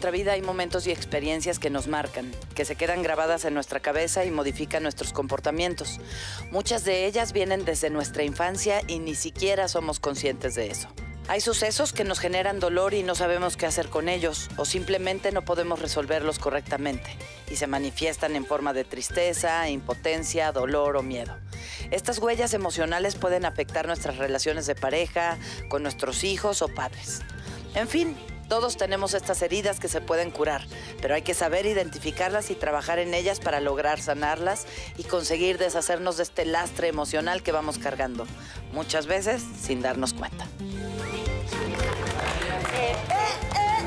nuestra vida hay momentos y experiencias que nos marcan, que se quedan grabadas en nuestra cabeza y modifican nuestros comportamientos. Muchas de ellas vienen desde nuestra infancia y ni siquiera somos conscientes de eso. Hay sucesos que nos generan dolor y no sabemos qué hacer con ellos o simplemente no podemos resolverlos correctamente y se manifiestan en forma de tristeza, impotencia, dolor o miedo. Estas huellas emocionales pueden afectar nuestras relaciones de pareja, con nuestros hijos o padres. En fin, todos tenemos estas heridas que se pueden curar, pero hay que saber identificarlas y trabajar en ellas para lograr sanarlas y conseguir deshacernos de este lastre emocional que vamos cargando, muchas veces sin darnos cuenta. ¡Eh, eh,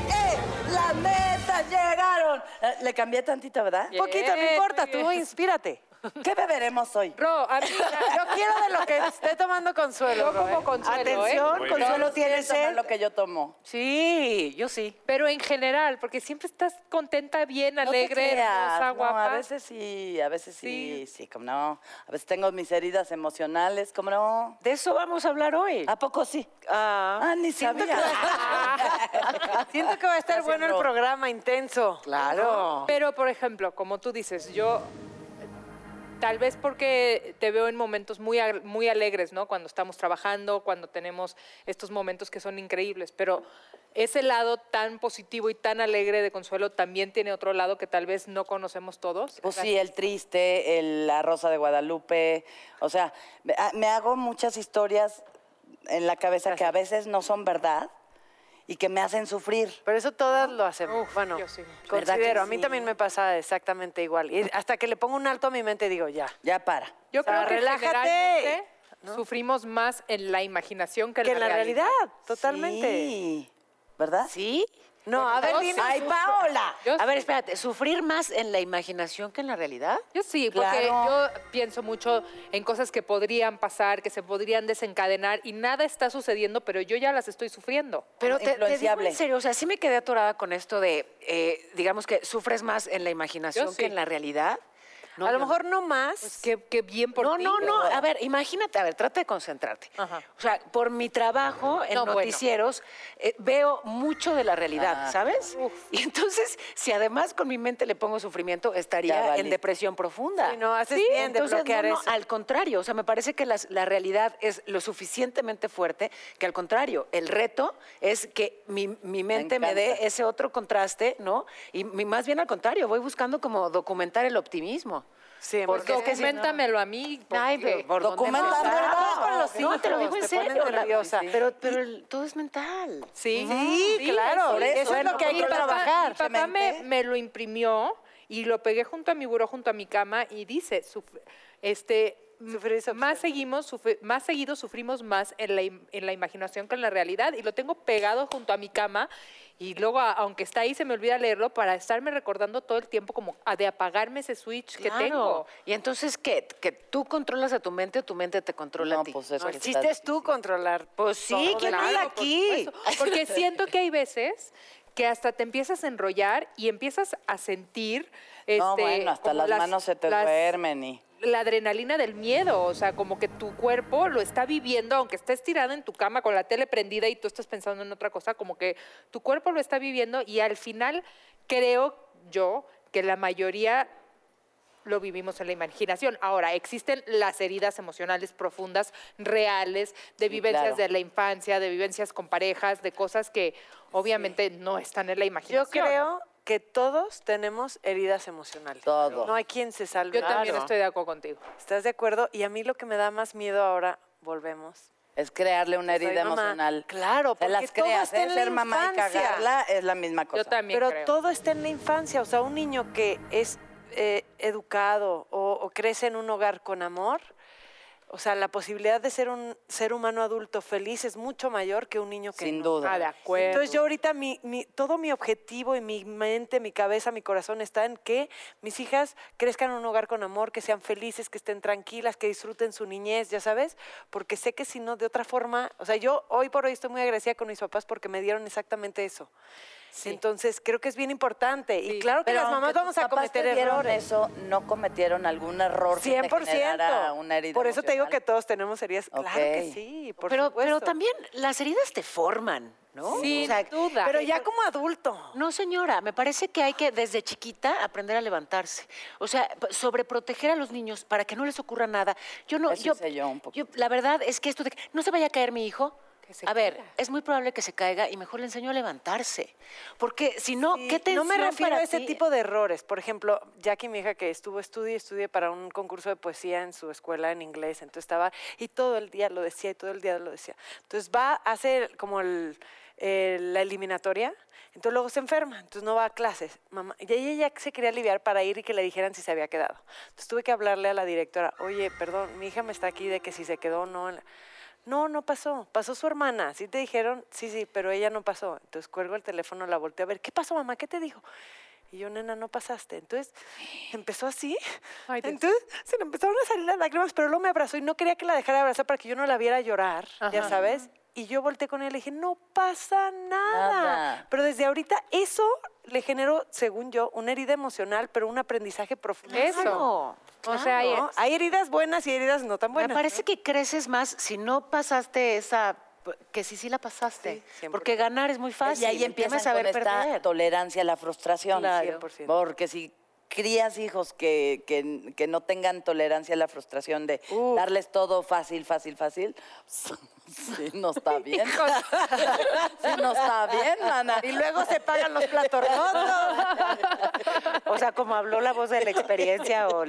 eh! ¡Las metas llegaron! Eh, Le cambié tantito, ¿verdad? Un poquito, no importa, tú inspírate. ¿Qué beberemos hoy? Ro, a mí, Yo quiero de lo que esté tomando Consuelo. Yo como ¿eh? Consuelo, Atención, Muy bien. Consuelo tiene sed. lo que yo tomo. Sí, yo sí. pero en general, porque siempre estás contenta, bien, No te alegre, creas, hermosa, no, guapa. a veces sí, a veces sí, Sí. sí, como no. A veces tengo mis heridas emocionales, como no. De eso vamos a hablar hoy. ¿A poco sí? Ah, Ah, ni siento sabía. que, siento que va a estar bueno el Ro. programa, intenso. Claro. Pero, por ejemplo, como tú dices, yo tal vez porque te veo en momentos muy, muy alegres, ¿no? Cuando estamos trabajando, cuando tenemos estos momentos que son increíbles, pero ese lado tan positivo y tan alegre de Consuelo también tiene otro lado que tal vez no conocemos todos. Pues sí, el triste, el, la rosa de Guadalupe. O sea, me, ah, me hago muchas historias en la cabeza que a veces no son verdad y que me hacen sufrir. Pero eso todas lo hacemos. Uf, bueno, yo sí. ¿Verdad que considero. A mí sí? también me pasa exactamente igual. Y hasta que le pongo un alto a mi mente digo, ya. Ya para. Yo O sea, creo que relájate. generalmente sufrimos más en la imaginación que en Que en la, la realidad, totalmente. Sí, ¿verdad? ¿Sí? No, a ver, dinos. ¡Ay, Paola! Yo A ver, espérate, ¿sufrir más en la imaginación que en la realidad? Yo sí, porque Claro. yo pienso mucho en cosas que podrían pasar, que se podrían desencadenar y nada está sucediendo, pero yo ya las estoy sufriendo. Pero te, te digo en serio, o sea, sí me quedé atorada con esto de, eh, digamos que sufres más en la imaginación Yo sí. que en la realidad. No, a lo mejor no más. Pues qué, qué bien por no, ti. no, no. A ver, imagínate, a ver, trata de concentrarte. Ajá. O sea, por mi trabajo en No, bueno. noticieros, eh, veo mucho de la realidad, Ah. ¿sabes? Y entonces, si además con mi mente le pongo sufrimiento, estaría en depresión profunda. Sí, no, haces bien de entonces, bloquear no, eso. al contrario, o sea, me parece que las- la realidad es lo suficientemente fuerte que al contrario, el reto es que mi, mi mente me, dé ese otro contraste, ¿no? Y mi- más bien al contrario, voy buscando como documentar el optimismo. Sí, Porque es que si no- Documentamelo a mí. Ay, porque- pero No, te lo digo en serio. nerviosa. Pero, pero el- todo es mental. Sí, Sí, claro, eso. eso es lo que hay que trabajar. Mi papá me, me lo imprimió y lo pegué junto a mi buró, junto a mi cama y dice, este, más seguimos, sufri- más seguido sufrimos más en la, im- en la imaginación que en la realidad y lo tengo pegado junto a mi cama y luego aunque está ahí se me olvida leerlo para estarme recordando todo el tiempo como a- de apagarme ese switch que Claro. tengo. Y entonces, ¿qué? ¿Que tú controlas a tu mente o tu mente te controla No, a ti? pues eso No, el chiste es tú controlar. Pues sí, ¿quién ti. aquí? Porque siento que hay veces que hasta te empiezas a enrollar y empiezas a sentir No, este, bueno, hasta como las, manos se te las- duermen y... la adrenalina del miedo, o sea, como que tu cuerpo lo está viviendo, aunque estés tirada en tu cama con la tele prendida y tú estás pensando en otra cosa, como que tu cuerpo lo está viviendo y al final creo yo que la mayoría lo vivimos en la imaginación. Ahora, existen las heridas emocionales profundas, reales, de Sí, vivencias claro. de la infancia, de vivencias con parejas, de cosas que obviamente no están en la Yo imaginación. creo que todos tenemos heridas emocionales. Todo. No hay quien se salve. Yo también Claro. estoy de acuerdo contigo. ¿Estás de acuerdo? Y a mí lo que me da más miedo ahora, volvemos. Es crearle una Soy herida mamá. emocional. Claro, porque las todo creas, está ¿eh? en la Ser mamá y infancia. cagarla es la misma cosa. Yo también Pero creo. todo está en la infancia. O sea, un niño que es eh, educado o, o crece en un hogar con amor, o sea, la posibilidad de ser un ser humano adulto feliz es mucho mayor que un niño que Sin no. duda. Ah, de acuerdo. Entonces yo ahorita mi, mi- todo mi objetivo y mi mente, mi cabeza, mi corazón está en que mis hijas crezcan en un hogar con amor, que sean felices, que estén tranquilas, que disfruten su niñez, ya sabes, porque sé que si no, de otra forma, o sea, yo hoy por hoy estoy muy agradecida con mis papás porque me dieron exactamente eso. Entonces creo que es bien importante y claro que Pero las mamás vamos a cometer errores. eso, no cometieron algún error que te 100%. generara una herida Por eso te digo que todos tenemos heridas. Claro que sí, por pero, pero supuesto. también las heridas te forman. ¿no? Sin O sea, duda. Pero ya como adulto. No, señora, me parece que hay que desde chiquita aprender a levantarse. O sea, sobreproteger a los niños para que no les ocurra nada. Yo no, Eso yo, yo un poquito. la verdad es que esto de que no se vaya a caer mi hijo. Que se A ver, es muy probable que se caiga y mejor le enseño a levantarse. Porque si no, Sí, ¿qué tensión No me refiero para a ese ti? tipo de errores. Por ejemplo, Jackie, mi hija, que estuvo estudie y estudie para un concurso de poesía en su escuela en inglés. Entonces estaba, y todo el día lo decía, y todo el día lo decía. Entonces va, hace como el- el- la eliminatoria, entonces luego se enferma, entonces no va a clases. Mamá, y ella ya se quería aliviar para ir y que le dijeran si se había quedado. Entonces tuve que hablarle a la directora, oye, perdón, mi hija me está aquí de que si se quedó o no. en la-". No, no pasó. Pasó su hermana. ¿Sí te dijeron? Sí, sí, pero ella no pasó. Entonces cuelgo el teléfono, la volteo a ver. ¿Qué pasó, mamá? ¿Qué te dijo? Y yo, nena, no pasaste. Entonces empezó así. Ay. Entonces se le empezaron a salir las lágrimas, pero luego me abrazó y no quería que la dejara de abrazar para que yo no la viera llorar, ya sabes. Y yo volteé con ella y le dije, no pasa nada. Nada. Pero desde ahorita eso le generó, según yo, una herida emocional, pero un aprendizaje profundo. Eso. Claro, O sea, hay- ¿no? Hay heridas buenas y heridas no tan Me buenas. parece que creces más si no pasaste esa que sí sí la pasaste, Sí, 100%. porque ganar es muy fácil. Y ahí el tema empieza es con saber esta perder. tolerancia a la frustración. Claro. 100%. Porque si crías hijos que, que- que no tengan tolerancia a la frustración de darles todo fácil, fácil, fácil, sí, no está bien. sí, no está bien, mana. Y luego se pagan los platos rotos. O sea, como habló la voz de la experiencia o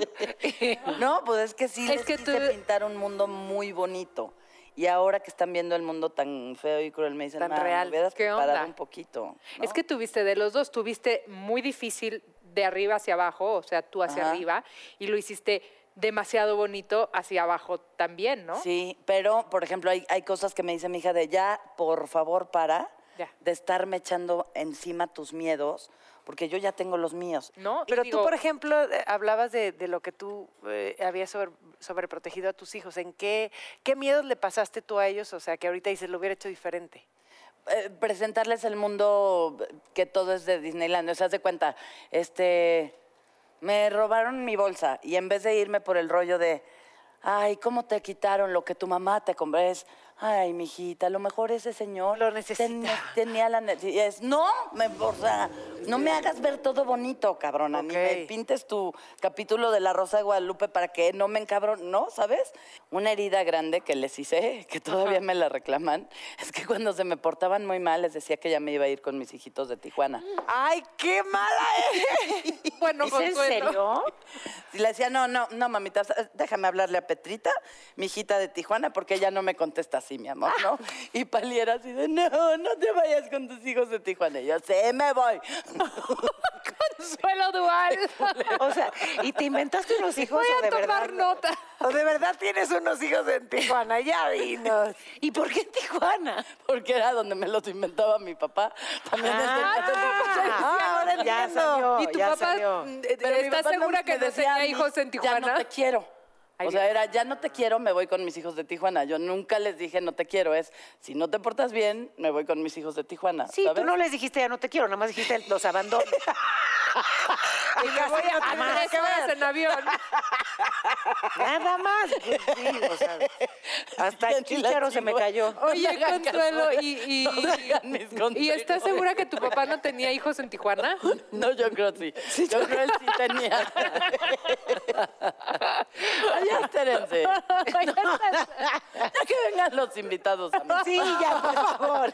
No, pues es que sí Es les que quise tú- pintar un mundo muy bonito. Y ahora que están viendo el mundo tan feo y cruel, me dicen, Tan "Ma, real. me hubieras ¿Qué preparado onda?" un poquito. Es que tuviste de los dos, tuviste muy difícil de arriba hacia abajo, o sea, tú hacia Ajá. arriba, y lo hiciste demasiado bonito hacia abajo también, ¿no? Sí, pero, por ejemplo, hay, hay cosas que me dice mi hija de ya, por favor, para Ya. de estarme echando encima tus miedos, porque yo ya tengo los míos. ¿No? Pero digo, tú, por ejemplo, eh, hablabas de, de lo que tú eh, habías sobre, sobreprotegido a tus hijos. ¿En qué, qué miedos le pasaste tú a ellos? O sea, que ahorita dices, lo hubiera hecho diferente. Eh, presentarles el mundo que todo es de Disneyland. O sea, de cuenta, este, me robaron mi bolsa y en vez de irme por el rollo de, ay, ¿cómo te quitaron lo que tu mamá te compró? Ay, mijita, a lo mejor ese señor Lo necesita. tenía, tenía la necesidad. Es, no, me, o sea, no me hagas ver todo bonito, cabrona. Ni me pintes tu capítulo de La Rosa de Guadalupe para que no me encabron, ¿no? ¿Sabes? Una herida grande que les hice, que todavía me la reclaman, es que cuando se me portaban muy mal les decía que ya me iba a ir con mis hijitos de Tijuana. ¡Ay, qué mala eres! bueno, ¿Es en Consuelo. serio? Y le decía, no, no, no, mamita, déjame hablarle a Petrita, mi hijita de Tijuana, porque ella no me contesta así, mi amor, ¿no? Y Pali era así de, no, no te vayas con tus hijos de Tijuana. Y yo, sí, me voy. Consuelo Dual. O sea, y te inventaste unos hijos Voy o de a tomar verdad. nota. ¿O de verdad tienes unos hijos en Tijuana? Ya vinos. ¿Y por qué en Tijuana? Porque era donde me los inventaba mi papá. También es Ah, ahora ya entiendo. salió, ¿Y tu ya papá salió. eh, Pero mi está papá no segura me que no decía a tenía mí, hijos en Tijuana? Ya no te quiero. Ay, o sea, era, ya no te quiero, me voy con mis hijos de Tijuana. Yo nunca les dije no te quiero, es, si no te portas bien, me voy con mis hijos de Tijuana. Sí, ¿sabes? tú no les dijiste ya no te quiero, nada más dijiste los abandono. Y me voy a Ah, Tres horas en avión. nada más. Pues sí, o sea, hasta el chicharo se me cayó. Oye, No Consuelo, y, y, No me hagan mis ¿y consejos. estás segura que tu papá no tenía hijos en Tijuana? No, yo creo sí. Yo creo él sí tenía. Espérense. Ya que vengan los invitados a mí. Sí, ya, por favor.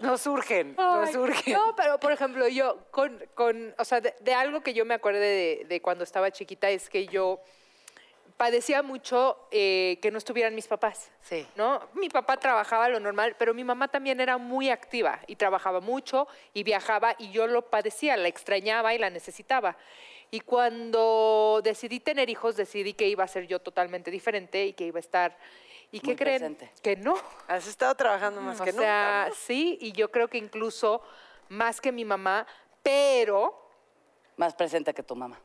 Nos surgen, nos Ay, surgen. No, pero por ejemplo, yo con, con o sea, de, de algo que yo me acuerdo de, de cuando estaba chiquita es que yo padecía mucho eh, que no estuvieran mis papás. Sí. ¿no? Mi papá trabajaba lo normal, pero mi mamá también era muy activa y trabajaba mucho y viajaba y yo lo padecía, la extrañaba y la necesitaba. Y cuando decidí tener hijos, decidí que iba a ser yo totalmente diferente y que iba a estar... ¿Y qué creen? presente. Que no. Has estado trabajando más O que sea, nunca. sí, y yo creo que incluso más que mi mamá, pero Más presente que tu mamá.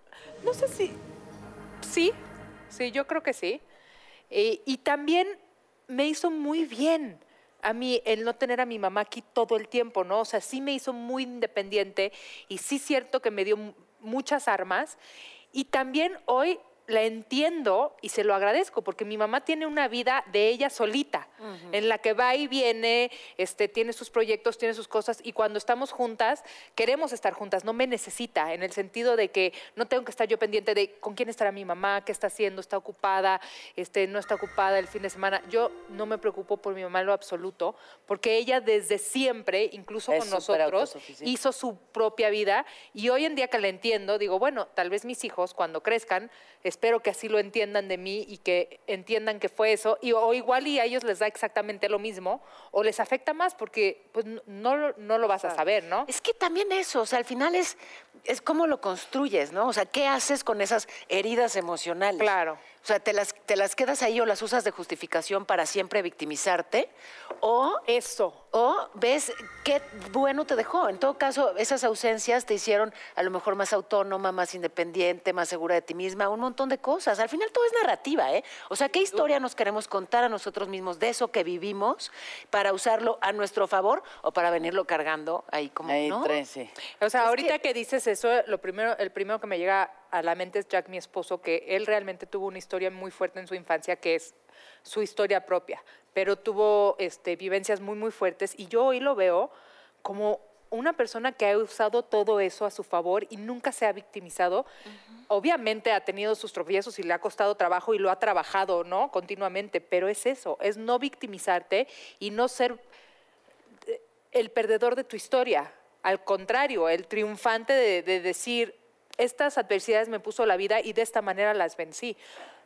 no sé si. Sí, sí, yo creo que sí. Eh, y también me hizo muy bien a mí el no tener a mi mamá aquí todo el tiempo, ¿no? O sea, sí me hizo muy independiente y sí cierto que me dio muchas armas. Y también hoy la entiendo y se lo agradezco, porque mi mamá tiene una vida de ella solita, en la que va y viene, este, tiene sus proyectos, tiene sus cosas, y cuando estamos juntas, queremos estar juntas, no me necesita, en el sentido de que no tengo que estar yo pendiente de con quién estará mi mamá, qué está haciendo, está ocupada, este, no está ocupada el fin de semana. Yo no me preocupo por mi mamá en lo absoluto, porque ella desde siempre, incluso Es con nosotros, hizo su propia vida, y hoy en día que la entiendo, digo, bueno, tal vez mis hijos cuando crezcan, espero que así lo entiendan de mí y que entiendan que fue eso, y, o igual y a ellos les da exactamente lo mismo, o les afecta más porque pues, no, lo- no lo vas a saber, ¿no? Es que también eso, o sea, al final es, es cómo lo construyes, ¿no? O sea, ¿qué haces con esas heridas emocionales? Claro. O sea, ¿te las, te las quedas ahí o las usas de justificación para siempre victimizarte? O Eso. O ves qué bueno te dejó. En todo caso, esas ausencias te hicieron a lo mejor más autónoma, más independiente, más segura de ti misma, un montón de cosas. Al final todo es narrativa, ¿eh? O sea, ¿qué historia nos queremos contar a nosotros mismos de eso que vivimos para usarlo a nuestro favor o para venirlo cargando ahí como, Ahí, ¿no? tres, sí. O sea, Es ahorita que... dices eso, lo primero, el primero que me llega a la mente es Jack, mi esposo, que él realmente tuvo una historia muy fuerte en su infancia, que es su historia propia, pero tuvo este, vivencias muy, muy fuertes y yo hoy lo veo como una persona que ha usado todo eso a su favor y nunca se ha victimizado. Obviamente ha tenido sus tropiezos y le ha costado trabajo y lo ha trabajado, ¿no? Continuamente, pero es eso, es no victimizarte y no ser el perdedor de tu historia. Al contrario, el triunfante de, de decir, estas adversidades me puso la vida y de esta manera las vencí.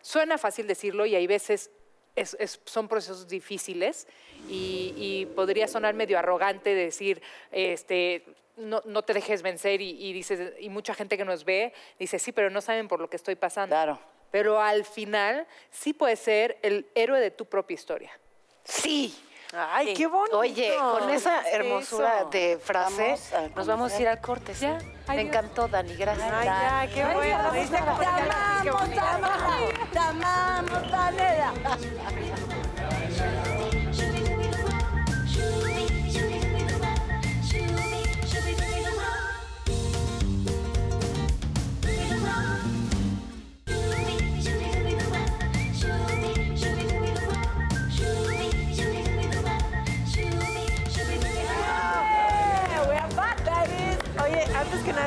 Suena fácil decirlo y hay veces es- es- son procesos difíciles y, y podría sonar medio arrogante decir, este, no, no te dejes vencer y, y dices, y mucha gente que nos ve dice, sí, pero no saben por lo que estoy pasando. Claro. Pero al final sí puedes ser el héroe de tu propia historia. Sí. Ay, qué bonito. Oye, con esa hermosura Eso. de frase, Vamos nos vamos a ir al corte. ¿sí? Ya, Me encantó, Dani. Gracias. Ay, ya, qué bueno. ¿Viste cómo ya la dije bonita? Oye,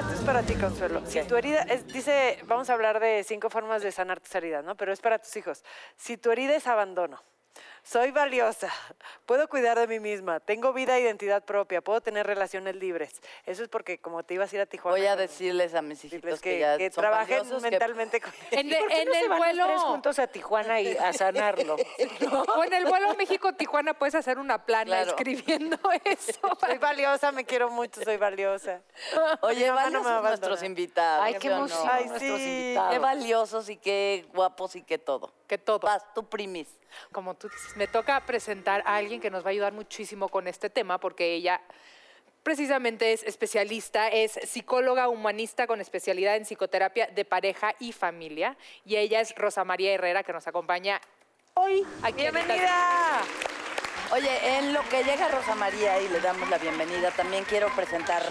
esto es para ti, Consuelo. Si tu herida, es- dice, vamos a hablar de cinco formas de sanar tus heridas, ¿no? Pero es para tus hijos. Si tu herida es abandono, soy valiosa, puedo cuidar de mí misma, tengo vida e identidad propia, puedo tener relaciones libres. Eso es porque como te ibas a ir a Tijuana. Voy a decirles a mis hijitos pues, que, que, ya que son trabajen valiosos, que- mentalmente con En, ¿Por qué en no se el van los tres vuelo... juntos a Tijuana y a sanarlo? O en el vuelo México-Tijuana puedes hacer una plana Claro. escribiendo eso. Soy valiosa, me quiero mucho, soy valiosa. Oye, no valiosos abandonar. nuestros invitados. Ay, qué ¿sí o no? emoción Ay, nuestros sí. invitados. Qué valiosos y qué guapos y qué todo. Que todo. Vas, tú primis. Como tú dices, me toca presentar a alguien que nos va a ayudar muchísimo con este tema porque ella precisamente es especialista, es psicóloga humanista con especialidad en psicoterapia de pareja y familia. Y ella es Rosa María Herrera que nos acompaña hoy aquí. ¡Bienvenida! Oye, en lo que llega Rosa María y le damos la bienvenida, también quiero presentar,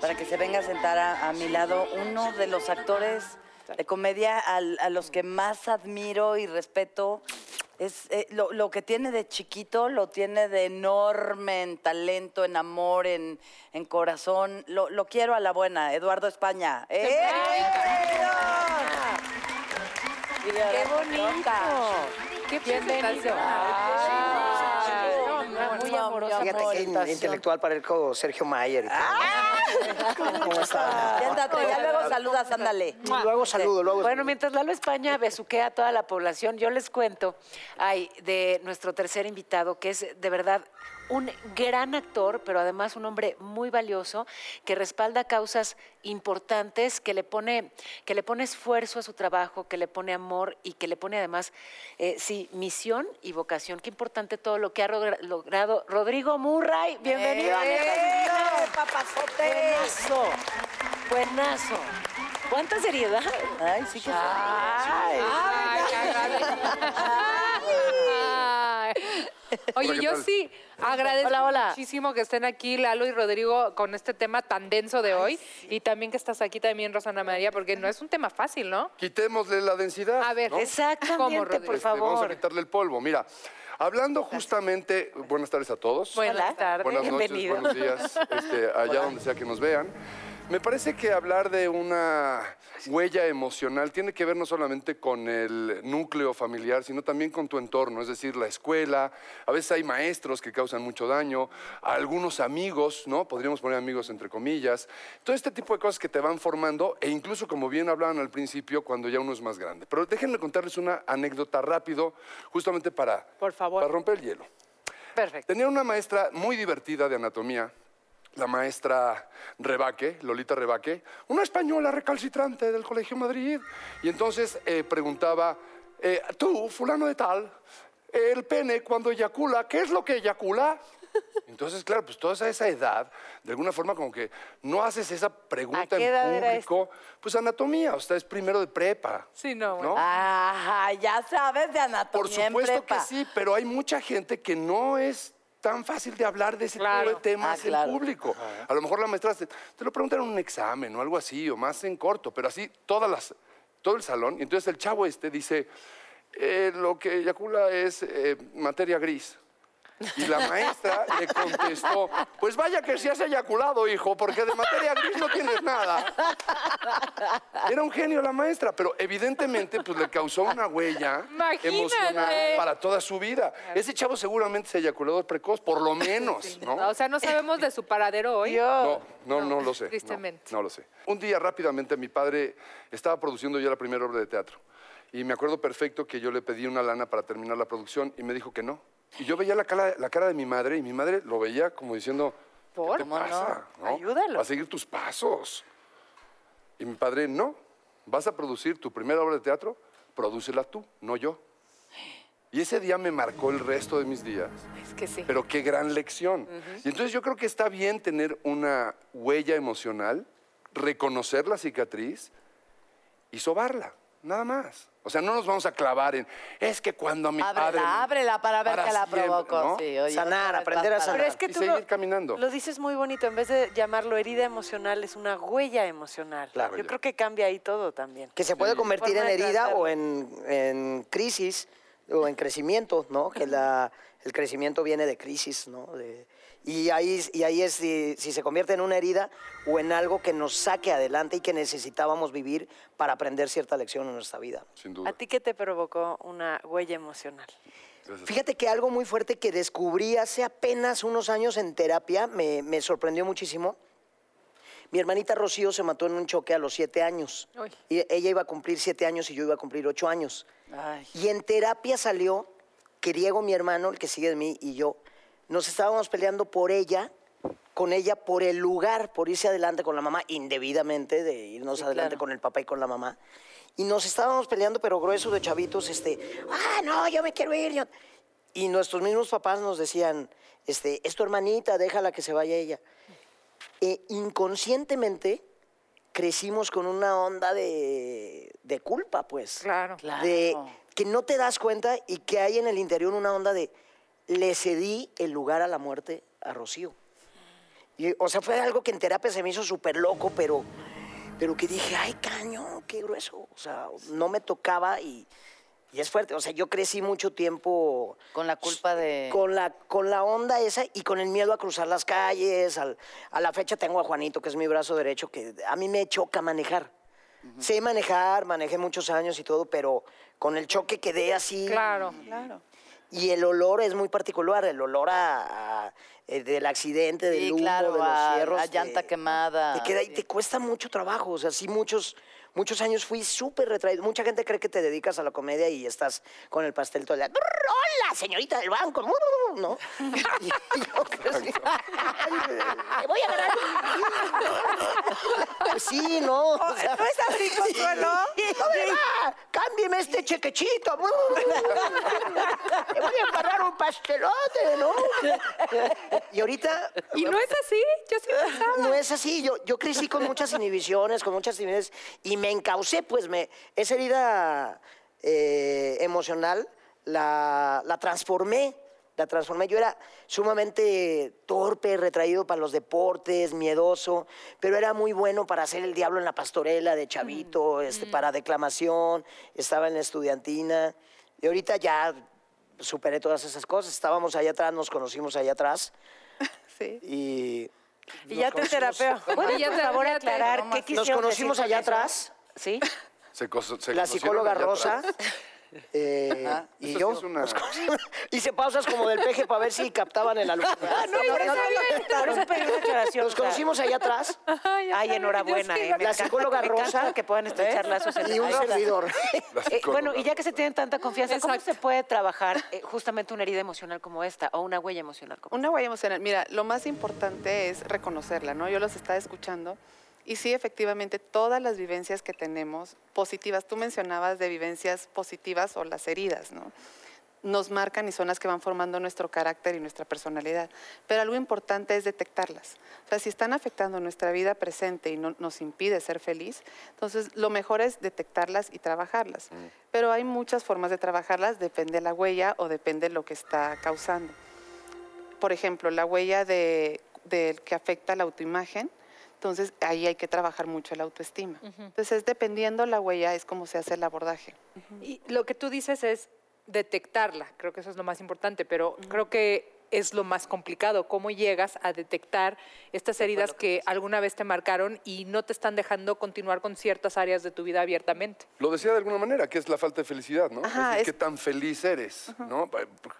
para que se venga a sentar a, a mi lado, uno de los actores de comedia a, los que más admiro y respeto. Es, eh, lo, lo que tiene de chiquito lo tiene de enorme en talento, en amor, en, en corazón. Lo, lo quiero a la buena, Eduardo España. ¡Eh! ¡Qué bonito! ¡Qué presentación! Fíjate qué in- presentación. intelectual parezco Sergio Mayer. y todo. ¿Cómo está? Siéntate, ya luego saludas, ándale. Luego saludo, luego Bueno, mientras Lalo España besuquea a toda la población, yo les cuento ay, de nuestro tercer invitado, que es de verdad un gran actor, pero además un hombre muy valioso, que respalda causas importantes, que le pone, que le pone esfuerzo a su trabajo, que le pone amor y que le pone además, eh, sí, misión y vocación. Qué importante todo lo que ha logra- logrado Rodrigo Murray. Bienvenido a Neta papazote! Buenazo, buenazo. ¿Cuánta seriedad? Ay, sí que Ay. Ay. Oye, ¿qué yo tal? sí agradezco Hola, hola. muchísimo que estén aquí Lalo y Rodrigo con este tema tan denso de hoy y también que estás aquí también Rosana María porque no es un tema fácil, ¿no? Quitémosle la densidad. A ver, ¿no? Exactamente, ¿Cómo, por Rodrigo? Este, Vamos a favor. quitarle el polvo. Mira, hablando justamente, buenas tardes a todos. Buenas tardes. Buenas noches, Bienvenido. buenos días, este, allá donde sea que nos vean. Me parece que hablar de una huella emocional tiene que ver no solamente con el núcleo familiar, sino también con tu entorno, es decir, la escuela. A veces hay maestros que causan mucho daño, algunos amigos, ¿no? Podríamos poner amigos entre comillas. Todo este tipo de cosas que te van formando e incluso, como bien hablaban al principio, cuando ya uno es más grande. Pero déjenme contarles una anécdota rápido, justamente para, Por favor. para romper el hielo. Perfecto. Tenía una maestra muy divertida de anatomía, la maestra Rebaque, Lolita Rebaque, una española recalcitrante del Colegio Madrid. Y entonces eh, preguntaba, eh, tú, fulano de tal, el pene cuando eyacula, ¿qué es lo que eyacula? Entonces, claro, pues toda esa, esa edad, de alguna forma como que no haces esa pregunta ¿A qué en edad era público, pues anatomía, o sea, es primero de prepa. Sí, no, ¿no? Ajá, ya sabes de anatomía Por supuesto en que prepa. sí, pero hay mucha gente que no es tan fácil de hablar de ese Claro. tipo de temas Ah, claro. en público. A lo mejor la maestra te, te lo pregunta en un examen o algo así, o más en corto, pero así todas las, todo el salón. Y entonces el chavo este dice, eh, lo que eyacula es eh, materia gris. Y la maestra le contestó, pues vaya que si has eyaculado, hijo, porque de materia gris no tienes nada. Era un genio la maestra, pero evidentemente pues le causó una huella Imagínate. emocional para toda su vida. Ese chavo seguramente es eyaculador precoz, por lo menos, ¿no? O sea, no sabemos de su paradero hoy. No, no, no lo sé. no, Tristemente. No, lo sé. Un día rápidamente mi padre estaba produciendo ya la primera obra de teatro. Y me acuerdo perfecto que yo le pedí una lana para terminar la producción y me dijo que no. Y yo veía la cara, la cara de mi madre y mi madre lo veía como diciendo, ¿Por? ¿qué te ¿Cómo no? pasa? ¿no? Ayúdalo. A seguir tus pasos. Y mi padre, no, vas a producir tu primera obra de teatro, prodúcela tú, no yo. Y ese día me marcó el resto de mis días. Es que sí. Pero qué gran lección. Y entonces yo creo que está bien tener una huella emocional, reconocer la cicatriz y sobarla, nada más. O sea, no nos vamos a clavar en, es que cuando mi padre... Ábrela, ábrela para ver qué la siempre", provocó. ¿no? Sí, oye, Sanar, aprender a sanar. Pero es que Y tú seguir lo, caminando. lo dices muy bonito. En vez de llamarlo herida emocional, es una huella emocional. Claro. Yo creo que cambia ahí todo también. Que se puede convertir en herida o en, en crisis o en crecimiento, ¿no? Que la, el crecimiento viene de crisis, ¿no? De- y, ahí, y ahí es si, si se convierte en una herida o en algo que nos saque adelante y que necesitábamos vivir para aprender cierta lección en nuestra vida. Sin duda. ¿A ti qué te provocó una huella emocional? Gracias. Fíjate que algo muy fuerte que descubrí hace apenas unos años en terapia me, me sorprendió muchísimo. Mi hermanita Rocío se mató en un choque a los siete años. Uy. Y ella iba a cumplir siete años y yo iba a cumplir ocho años. Ay. Y en terapia salió que Diego, mi hermano, el que sigue de mí, y yo, nos estábamos peleando por ella, con ella, por el lugar, por irse adelante con la mamá, indebidamente, de irnos Sí, adelante claro. con el papá y con la mamá. Y nos estábamos peleando, pero grueso de chavitos, este, ah, no, yo me quiero ir. yo-". Y nuestros mismos papás nos decían, este, es tu hermanita, déjala que se vaya ella. E inconscientemente crecimos con una onda de, de culpa, pues Claro. Claro. de que no te das cuenta y que hay en el interior una onda de le cedí el lugar a la muerte a Rocío. Y, o sea, fue algo que en terapia se me hizo súper loco, pero, pero que dije, ay, caño, qué grueso. O sea, no me tocaba y, y es fuerte. O sea, yo crecí mucho tiempo Con la culpa de... con la, con la onda esa y con el miedo a cruzar las calles. al- a la fecha tengo a Juanito, que es mi brazo derecho, que a mí me choca manejar. Sé manejar, manejé muchos años y todo, pero con el choque quedé así. Claro. Claro. Y el olor es muy particular, el olor a, a- eh, del accidente, del Sí, humo, claro, de los a- fierros. a llanta te- quemada, Te queda y sí. te cuesta mucho trabajo. O sea, sí, muchos, muchos años fui súper retraído. Mucha gente cree que te dedicas a la comedia y estás con el pastel todo el día. Hola, señorita del banco. ¿No? Y yo crecí. Te voy a ganar. Pues sí, ¿no? O sea, ¿No es así, Consuelo? no me va, cámbieme este chequechito. Le voy a embarrar un pastelote, ¿no? Y ahorita Y no es así. Yo sí pensaba. no es así. Yo, yo crecí con muchas inhibiciones, con muchas timidez y me encaucé, pues me, esa herida eh, emocional la, la transformé la transformé. Yo era sumamente torpe, retraído para los deportes, miedoso, pero era muy bueno para hacer el diablo en la pastorela de chavito, este, para declamación, estaba en la estudiantina. Y ahorita ya superé todas esas cosas. Estábamos allá atrás, nos conocimos allá atrás. Sí. Y Y ya te terapeo. ¿Puedes, ya por te- favor, aclarar ¿cómo qué nos conocimos allá atrás, ¿Sí? Se cos- se la psicóloga Rosa. atrás. Eh, y sí yo es una- conocimos. hice pausas como del peje para ver si captaban el alumno. Por eso pedí una aclaración. Nos conocimos allá atrás Ay, enhorabuena. eh, La psicóloga me Rosa, que puedan estrechar ¿eh? lazos en y un Ay, servidor. Eh, bueno, y ya que se tienen tanta confianza, ¿cómo Exacto. se puede trabajar eh, justamente una herida emocional como esta o una huella emocional como Una huella emocional. Mira, lo más importante es reconocerla, ¿no? Yo los estaba escuchando y sí, efectivamente, todas las vivencias que tenemos positivas, tú mencionabas de vivencias positivas o las heridas, ¿no? Nos marcan y son las que van formando nuestro carácter y nuestra personalidad. Pero algo importante es detectarlas. O sea, si están afectando nuestra vida presente y no, nos impide ser feliz, entonces lo mejor es detectarlas y trabajarlas. Pero hay muchas formas de trabajarlas, depende de la huella o depende de lo que está causando por ejemplo, la huella de, del que afecta la autoimagen, entonces ahí hay que trabajar mucho la autoestima. Entonces, dependiendo la huella, es como se hace el abordaje. Y lo que tú dices es detectarla, creo que eso es lo más importante, pero creo que es lo más complicado, cómo llegas a detectar estas heridas que alguna vez te marcaron y no te están dejando continuar con ciertas áreas de tu vida abiertamente. Lo decía de alguna manera, que es la falta de felicidad, ¿no? Ajá, es decir, es- qué tan feliz eres, ¿no?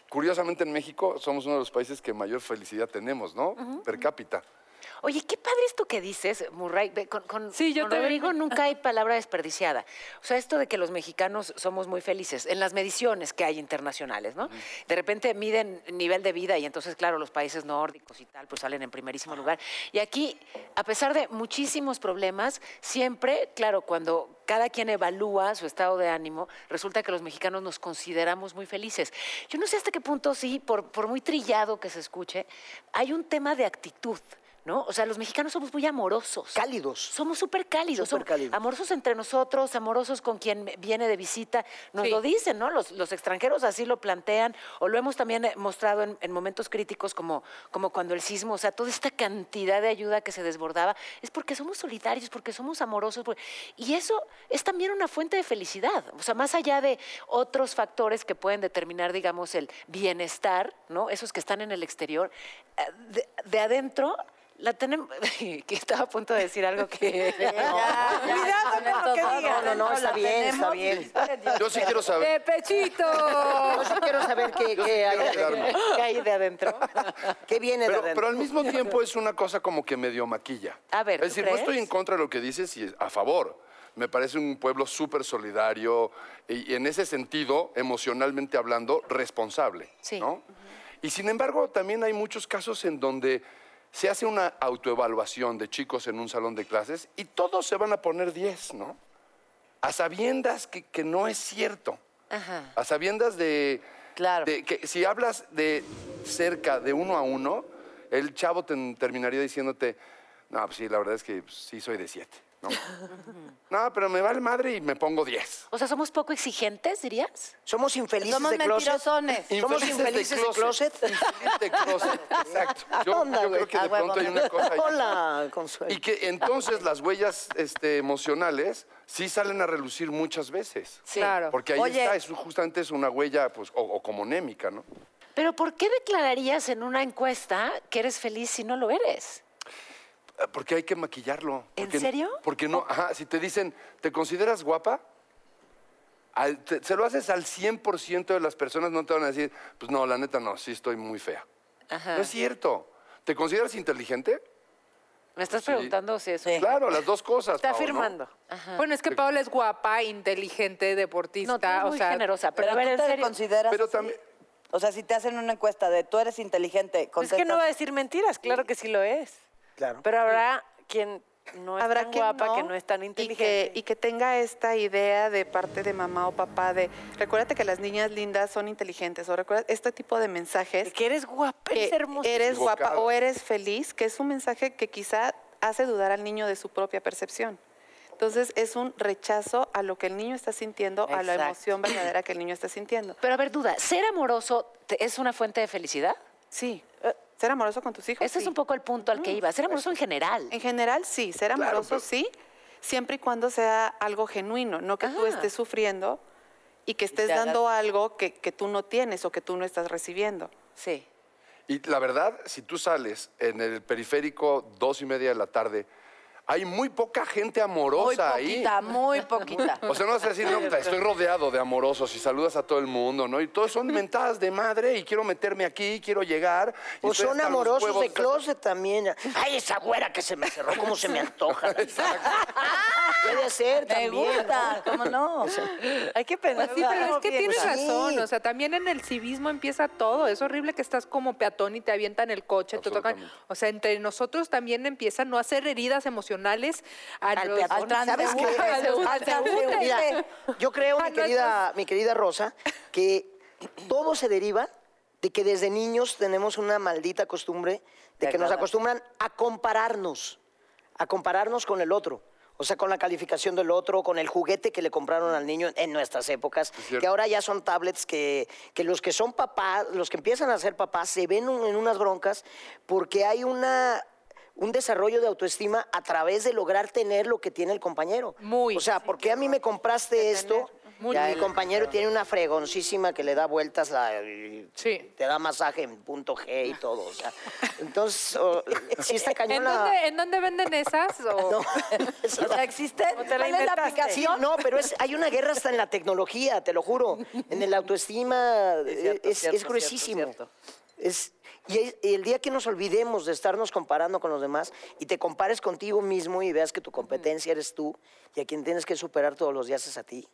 Curiosamente en México somos uno de los países que mayor felicidad tenemos, ¿no? Per cápita. Oye, qué padre esto que dices, Murray. Con, con- Sí, yo con también. Rodrigo nunca hay palabra desperdiciada. O sea, esto de que los mexicanos somos muy felices, en las mediciones que hay internacionales, ¿no? De repente miden nivel de vida y entonces, claro, los países nórdicos y tal, pues salen en primerísimo lugar. Y aquí, a pesar de muchísimos problemas, siempre, claro, cuando cada quien evalúa su estado de ánimo, resulta que los mexicanos nos consideramos muy felices. Yo no sé hasta qué punto, sí, por, por muy trillado que se escuche, hay un tema de actitud. ¿No? O sea, los mexicanos somos muy amorosos. Cálidos. Somos súper cálidos, Súper cálidos. amorosos entre nosotros, amorosos con quien viene de visita. Nos Sí. lo dicen, ¿no? Los, los extranjeros así lo plantean, o lo hemos también eh, mostrado en, en momentos críticos como, como cuando el sismo, o sea, toda esta cantidad de ayuda que se desbordaba, es porque somos solidarios, porque somos amorosos. Y eso es también una fuente de felicidad. O sea, más allá de otros factores que pueden determinar, digamos, el bienestar, ¿no? Esos que están en el exterior, eh, de, de adentro la tenemos. que estaba a punto de decir algo que. Cuidado con lo que No, digas. no, no, está bien, está bien. Yo sí quiero saber. ¡De pechito! Yo sí quiero saber qué, qué hay de hay de adentro. ¿Qué viene de Pero, adentro? pero al mismo tiempo es una cosa como que medio maquilla. A ver, Es ¿tú decir, no estoy en contra de lo que dices y a favor. Me parece un pueblo súper solidario y, y en ese sentido, emocionalmente hablando, responsable. Sí. ¿no? Y sin embargo, también hay muchos casos en donde se hace una autoevaluación de chicos en un salón de clases y todos se van a poner 10, ¿no? A sabiendas que, que no es cierto. Ajá. A sabiendas de, Claro. de que si hablas de cerca de uno a uno, el chavo te terminaría diciéndote, no, pues sí, la verdad es que pues, sí soy de siete. ¿No? no, pero me vale madre y me pongo 10. O sea, somos poco exigentes, dirías. Somos infelices Somos de closet. mentirosones. Somos infelices de closet. Infelices de closet, exacto. Yo, Onda, yo güey. creo que de pronto hay una cosa ahí. Hola, Consuelo. Y que entonces las huellas este, emocionales sí salen a relucir muchas veces. Claro. Porque ahí Oye. está, es, justamente es una huella pues, o, o como némica, ¿no? Pero ¿por qué declararías en una encuesta que eres feliz si no lo eres? Porque hay que maquillarlo. ¿En serio? Porque no, ajá, si te dicen, ¿te consideras guapa? Al- te- se lo haces al 100% de las personas, no te van a decir, pues no, la neta no, sí estoy muy fea. Ajá. No es cierto. ¿Te consideras inteligente? Me estás Sí. preguntando si eso. Claro, las dos cosas. Está afirmando. Bueno, es que Paola es guapa, inteligente, deportista. No, tú eres o muy sea, generosa, pero, Pero a ver, tú en te serio. consideras Pero también, O sea, si te hacen una encuesta de tú eres inteligente, Es contestas... que no va a decir mentiras, claro que sí lo es. Claro. Pero habrá quien no es Habrá tan quien guapa, no, que no es tan y inteligente. que, y que tenga esta idea de parte de mamá o papá de, recuérdate que las niñas lindas son inteligentes, o recuerda este tipo de mensajes. que eres guapa, eres que hermosa. eres guapa o eres feliz, que es un mensaje que quizá hace dudar al niño de su propia percepción. Entonces es un rechazo a lo que el niño está sintiendo, a la emoción verdadera que el niño está sintiendo. Pero a ver, duda, ¿ser amoroso es una fuente de felicidad? Sí, eh, ser amoroso con tus hijos. Este es un poco el punto al que iba. Ser amoroso en general. En general, sí, ser Claro, amoroso, pero- sí, siempre y cuando sea algo genuino, no que tú Ah. estés sufriendo y que estés hagas- dando algo que, que tú no tienes o que tú no estás recibiendo. Sí. Y la verdad, si tú sales en el periférico dos y media de la tarde, hay muy poca gente Muy amorosa ahí. poquita, muy poquita. O sea, no vas a decir, no, estoy rodeado de amorosos y saludas a todo el mundo, ¿no? Y todos son mentadas de madre y quiero meterme aquí, quiero llegar. O son amorosos huevos de closet también. Ay, esa güera que se me cerró, cómo se me antoja. Puede ser Me también. gusta, ¿cómo no? Hay que pensar. Sí, pero es que tienes Sí. razón, o sea, también en el civismo empieza todo. Es horrible que estás como peatón y te avientan el coche, te tocan. O sea, entre nosotros también empiezan no hacer heridas emocionales a Al peatón. al ¿Sabes qué? al. Mira, yo creo, mi querida, mi querida Rosa, que todo se deriva de que desde niños tenemos una maldita costumbre de De que nos acostumbran a compararnos, a compararnos con el otro. O sea, con la calificación del otro, con el juguete que le compraron al niño en nuestras épocas, que ahora ya son tablets que, que los que son papás, los que empiezan a ser papás, se ven un- en unas broncas porque hay una, un desarrollo de autoestima a través de lograr tener lo que tiene el compañero. Muy. O sea, ¿por qué a mí me compraste esto? Muy y mi bien. compañero tiene una fregoncísima que le da vueltas, la, y Sí. te da masaje en punto G y todo. O sea, entonces, o- sí está ¿En la- dónde, ¿En dónde venden esas? O- No, O sea, ¿existe? te la ¿Cuál es la? Sí, aplicación? no, pero es, hay una guerra hasta en la tecnología, te lo juro. En el autoestima Es cierto, es, cierto, es gruesísimo. cierto, Es, y, el día que nos olvidemos de estarnos comparando con los demás y te compares contigo mismo y veas que tu competencia eres tú y a quien tienes que superar todos los días es a ti,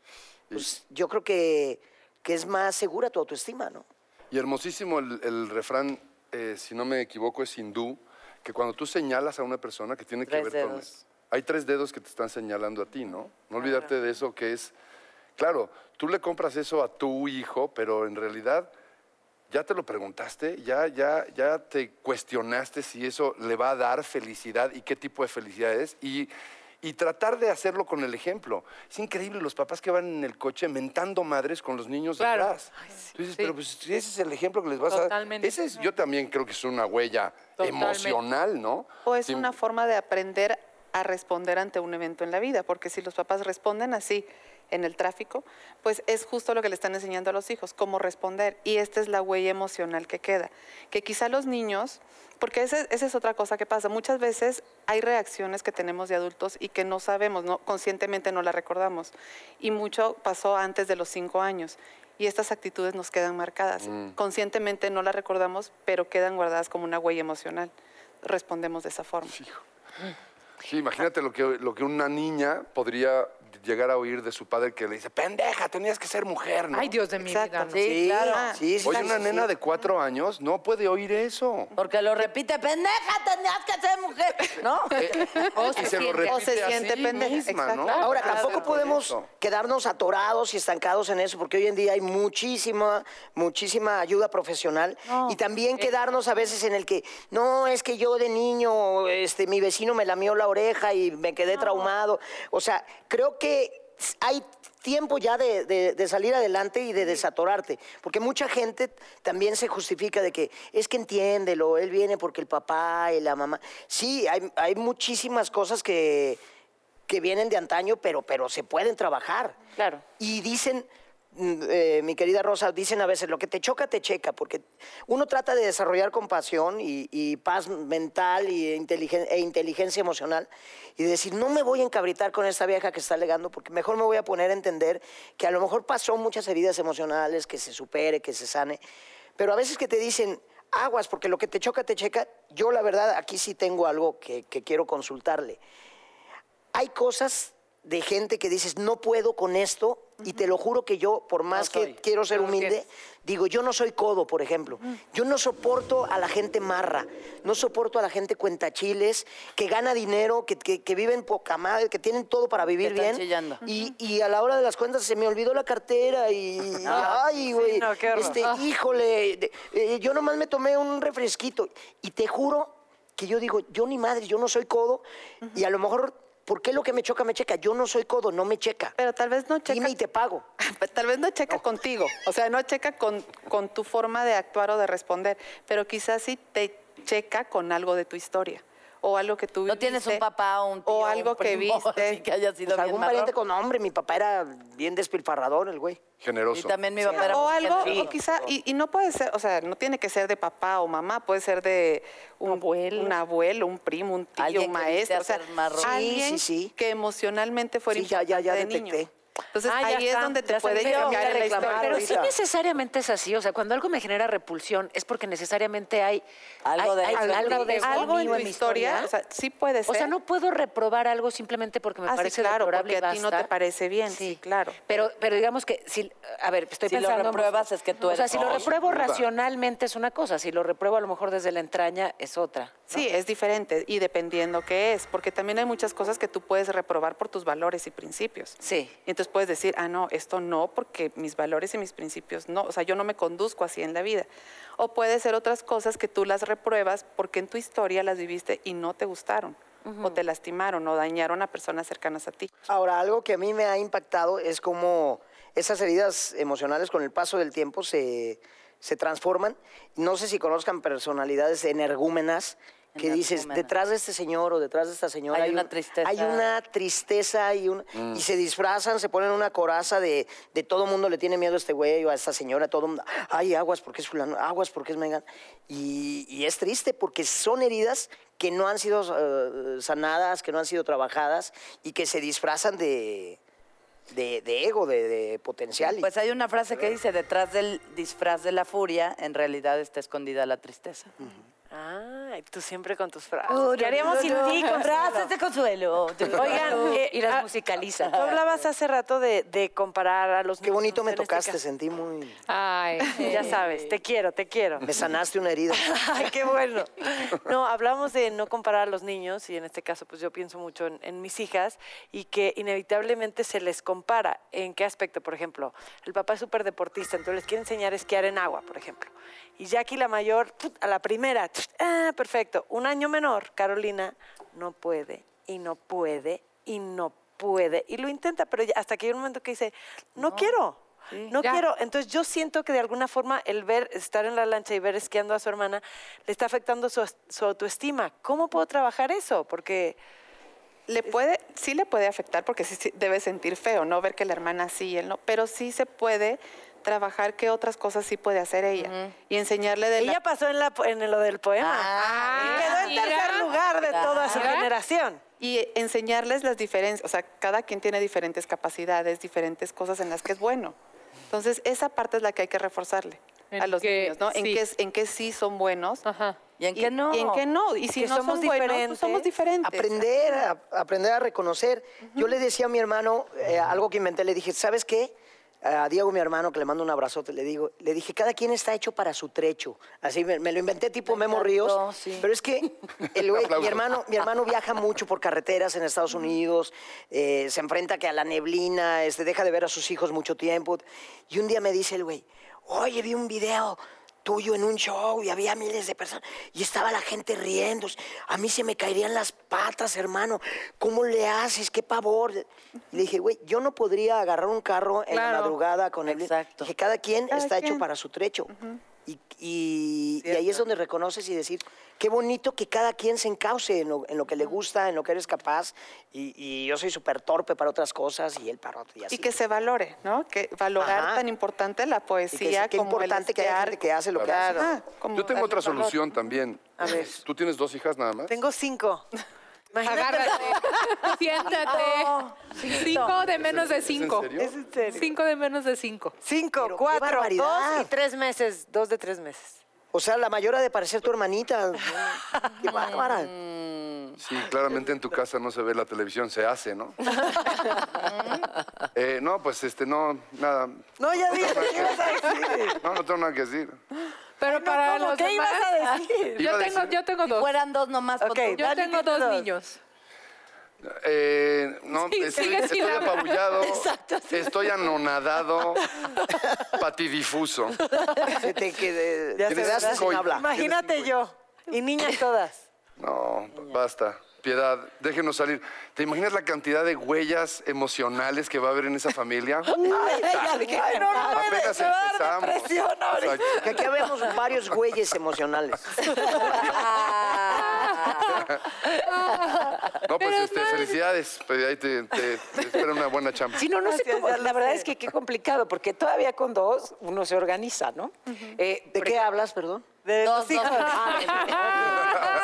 pues yo creo que, que es más segura tu autoestima, ¿no? Y hermosísimo el, el refrán, eh, si no me equivoco, es hindú, que cuando tú señalas a una persona que tiene que ver con... dedos. Hay tres dedos que te están señalando a ti, ¿no? No olvidarte de eso que es... Claro, tú le compras eso a tu hijo, pero en realidad ya te lo preguntaste, ya, ya, ya te cuestionaste si eso le va a dar felicidad y qué tipo de felicidad es. Y, y tratar de hacerlo con el ejemplo. Es increíble los papás que van en el coche mentando madres con los niños Claro. detrás. Dices, Sí. pero pues si ese es el ejemplo que les vas a dar. Totalmente. Ese es, yo también creo que es una huella Totalmente. emocional, ¿no? O es Sí. una forma de aprender a responder ante un evento en la vida, porque si los papás responden así en el tráfico, pues es justo lo que le están enseñando a los hijos, cómo responder. Y esta es la huella emocional que queda. Que quizá los niños, porque esa es otra cosa que pasa, muchas veces hay reacciones que tenemos de adultos y que no sabemos, no, conscientemente no las recordamos. Y mucho pasó antes de los cinco años. Y estas actitudes nos quedan marcadas. Conscientemente no las recordamos, pero quedan guardadas como una huella emocional. Respondemos de esa forma. Sí, imagínate lo que, lo que una niña podría llegar a oír de su padre que le dice, pendeja, tenías que ser mujer, ¿no? Ay, Dios de mi vida. ¿no? Sí, claro. Sí, sí, Oye, sí, una sí. nena de cuatro años no puede oír eso. Porque lo repite, pendeja, tenías que ser mujer, ¿no? O y se se lo siente- repite o se a siente pendeja, misma, ¿no? Ahora, Claro, tampoco podemos eso. quedarnos atorados y estancados en eso, porque hoy en día hay muchísima, muchísima ayuda profesional y también quedarnos a veces en el que, no, es que yo de niño, este, mi vecino me lamió la oreja y me quedé traumado. O sea, creo que hay tiempo ya de, de- de salir adelante y de desatorarte, porque mucha gente también se justifica de que es que entiéndelo, él viene porque el papá y la mamá. Sí, hay, hay muchísimas cosas que, que vienen de antaño, pero, pero se pueden trabajar. Claro. Y dicen, eh, mi querida Rosa, dicen a veces, lo que te choca, te checa, porque uno trata de desarrollar compasión y, paz mental y e inteligencia emocional y decir, no me voy a encabritar con esta vieja que está alegando, porque mejor me voy a poner a entender que a lo mejor pasó muchas heridas emocionales, que se supere, que se sane, pero a veces que te dicen, aguas, porque lo que te choca, te checa, yo la verdad aquí sí tengo algo que- que quiero consultarle. Hay cosas de gente que dices, no puedo con esto, y te lo juro que yo, por más que quiero ser No humilde, digo, yo no soy codo, por ejemplo. Yo no soporto a la gente marra, no soporto a la gente cuentachiles, que gana dinero, que, que, que viven poca madre, que tienen todo para vivir bien. chillando. Y, y a la hora de las cuentas se me olvidó la cartera y, ay, güey, no, qué horror. este, híjole, de- eh, yo nomás me tomé un refresquito y te juro que yo digo, yo ni madre, yo no soy codo y a lo mejor ¿por qué lo que me choca me checa? Yo no soy codo, no me checa. Pero tal vez no checa. Dime y te pago. Tal vez no checa contigo, o sea, no checa con, con tu forma de actuar o de responder, pero quizás sí te checa con algo de tu historia o algo que tú No tienes un viviste, papá o un tío. o algo un que primo, viste. así que haya sido Pues bien algún marrón. pariente con nombre, mi papá era bien despilfarrador, el güey. Y Generoso. también mi papá era o muy algo, generoso. o quizá, y, y no puede ser, o sea, no tiene que ser de papá o mamá, puede ser de un Abuelo. un abuelo, un primo, un tío, un maestro, o sea, ser marrón. Sí, alguien sí, sí. que emocionalmente fuera Sí, ya, ya, ya de niño. Entonces Ah, ahí es está, donde te ya puede cambiar en la reclamar historia. Pero ahorita. sí necesariamente es así, o sea, cuando algo me genera repulsión es porque necesariamente hay Algo de hay- eso. hay algo de eso algo en tu mi historia, o sea, sí puede ser. O sea, no puedo reprobar algo simplemente porque me Ah, sí, parece claro, deplorable porque y a ti no te parece bien, sí, claro. Pero, pero digamos que si, a ver, estoy Si lo pensando. en- repruebas, es que tú O sea, eres- si lo repruebo racionalmente es una cosa, si lo repruebo a lo mejor desde la entraña es otra. Sí, es diferente y dependiendo qué es, porque también hay muchas cosas que tú puedes reprobar por tus valores y principios. Sí. Y entonces puedes decir, ah, no, esto no, porque mis valores y mis principios no, o sea, yo no me conduzco así en la vida. O puede ser otras cosas que tú las repruebas porque en tu historia las viviste y no te gustaron, o te lastimaron, o dañaron a personas cercanas a ti. Ahora, algo que a mí me ha impactado es cómo esas heridas emocionales con el paso del tiempo se, se transforman. No sé si conozcan personalidades energúmenas que dices, detrás de este señor o detrás de esta señora Hay una un- tristeza. Hay una tristeza y, un, y se disfrazan, se ponen una coraza de, de todo mundo le tiene miedo a este güey o a esta señora, todo mundo, ay, aguas porque es fulano, aguas porque es Megan. Y, y es triste porque son heridas que no han sido eh, sanadas, que no han sido trabajadas y que se disfrazan de, de, de ego, de, de potencial. Pues hay una frase que dice, detrás del disfraz de la furia, en realidad está escondida la tristeza. Ay, tú siempre con tus frases. ¿Qué haríamos sin ti? Con Frases de consuelo. Oigan, eh, Y las ah, musicaliza. Tú hablabas hace rato de, de comparar a los Qué bonito me este tocaste, sentí muy... Ay. Ya sabes, te quiero, te quiero. Me sanaste una herida. Ay, qué bueno. No, hablamos de no comparar a los niños y en este caso pues yo pienso mucho en, en mis hijas y que inevitablemente se les compara. ¿En qué aspecto? Por ejemplo, el papá es súper deportista, entonces les quiere enseñar a esquiar en agua, por ejemplo. Y Jackie la mayor, a la primera, ah, perfecto. Un año menor, Carolina, no puede y no puede y no puede. Y lo intenta, pero ya- hasta que hay un momento que dice, no, quiero. No Ya. quiero. Entonces yo siento que de alguna forma el ver, estar en la lancha y ver esquiando a su hermana, le está afectando su, su autoestima. ¿Cómo puedo trabajar eso? Porque Le puede, sí le puede afectar porque sí, sí debe sentir feo, ¿no? Ver que la hermana sí y él no, pero sí se puede trabajar qué otras cosas sí puede hacer ella y enseñarle de la ella pasó en, la, en lo del poema. Ah, y quedó en mira. tercer lugar de toda su generación. y enseñarles las diferencias, o sea, cada quien tiene diferentes capacidades, diferentes cosas en las que es bueno. Entonces, esa parte es la que hay que reforzarle En a los que niños, ¿no? En qué en qué sí son buenos Ajá. ¿Y en qué no? y en qué no. Y si no somos son buenos, pues diferentes. somos diferentes. Aprender a, aprender a reconocer. Yo le decía a mi hermano, eh, algo que inventé, le dije, ¿sabes qué? A Diego, mi hermano, que le mando un abrazote, le digo, le dije, cada quien está hecho para su trecho. Así me, me lo inventé tipo Memo Ríos. sí. Pero es que el güey- mi, hermano, mi hermano viaja mucho por carreteras en Estados Unidos, eh, se enfrenta que a la neblina, este, deja de ver a sus hijos mucho tiempo. Y un día me dice el güey, oye, vi un video tuyo en un show y había miles de personas y estaba la gente riendo. A mí se me caerían las patas, hermano. ¿Cómo le haces? ¡Qué pavor! Le dije, güey, yo no podría agarrar un carro en la madrugada con él. Exacto. Dije, cada quien Cada está hecho para su trecho. Y, y- y ahí es donde reconoces y decir, qué bonito que cada quien se encauce en lo, en lo que le gusta, en lo que eres capaz. Y, y yo soy súper torpe para otras cosas y él para otras. Y. Y que se valore, ¿no? Que valorar Ajá. tan importante la Y que poesía es- qué como el importante que haya gente que hace lo que hace. Como Yo tengo otra valor. solución también. A ver. ¿Tú tienes dos hijas nada más? Tengo cinco. Imagínate. Agárrate. Siéntate. Cinco de menos de ¿Es en cinco. serio? Es en serio. Cinco de menos de cinco. Cinco, Pero cuatro, dos y tres meses. Dos de tres meses. O sea, la mayor ha de parecer tu hermanita. Qué bárbara. Sí, claramente en tu casa no se ve la televisión, se hace, ¿no? Eh, no, pues este, no, nada. No, ya dije, ¿qué ibas a decir? No, no tengo nada que decir. Pero para ¿cómo? los ¿Qué demás, ibas a decir? Iba yo tengo, decir- yo tengo Si dos. fueran dos nomás. Ok, con tu- Yo Dani tengo dos dos. niños. Eh, no, Sí, estoy, sigue estoy hablar. apabullado, estoy anonadado, patidifuso. Se te quede- Ya ¿verdad? sin habla. Imagínate yo. Y niñas todas. No, basta. Piedad, déjenos salir. ¿Te imaginas la cantidad de huellas emocionales que va a haber en esa familia? Ay, no, no, Apenas empezamos. Sea, Que aquí habemos varios güeyes emocionales. no, pues este, felicidades. Pues, ahí te, te- te espera una buena chamba. Sí, no, no sé cómo. La verdad es que qué complicado, porque todavía con dos uno se organiza, ¿no? Eh, ¿De qué hablas, perdón? De Dos, tus hijos.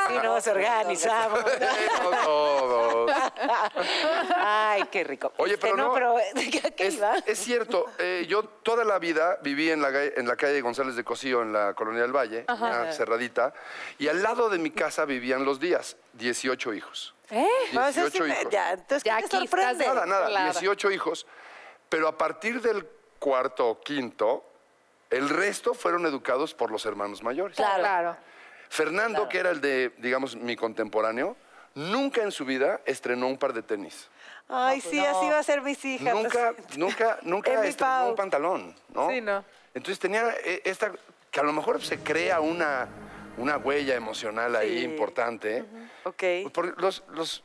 Sí, nos organizamos. Todos. Ay, qué rico. Oye, Este, pero no, pero ¿de qué, a qué Es, iba? es cierto, eh, yo toda la vida viví en la, en la calle González de Cosío, en la Colonia del Valle, una cerradita, y al lado de mi casa vivían los días, 18 hijos. ¿Eh? No, eso sí 18 me- hijos. ya, entonces, Ya ¿qué te aquí estás sorprende? de- Nada, nada, Claro. 18 hijos. Pero a partir del cuarto o quinto, el resto fueron educados por los hermanos mayores. Claro. Claro. Fernando, que era el de, digamos, mi contemporáneo, nunca en su vida estrenó un par de tenis. Ay, sí, así va a ser mis hijas. Nunca, nunca, nunca estrenó un pantalón, ¿no? Sí, no. Entonces tenía eh, esta, que a lo mejor se crea una, una huella emocional ahí Sí. importante. Ok. Pues por los, los,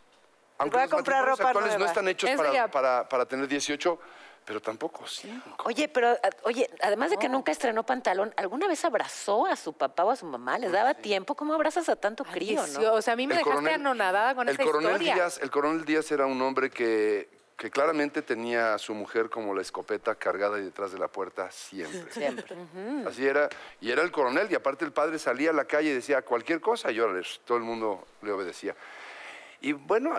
aunque voy a los comprar ropa actuales no nueva. están hechos para, para tener 18, pero tampoco sí. Oye, pero, a- oye, además de que nunca estrenó pantalón, ¿alguna vez abrazó a su papá o a su mamá? ¿Les daba tiempo? ¿Cómo abrazas a tanto crío, no? O sea, a mí me El dejaste coronel- anonadada con el esa coronel historia. Díaz, el coronel Díaz era un hombre que, que claramente tenía a su mujer como la escopeta cargada y detrás de la puerta siempre. Siempre. Así era. Y era el coronel, y aparte el padre salía a la calle y decía cualquier cosa, y órale, todo el mundo le obedecía. Y bueno,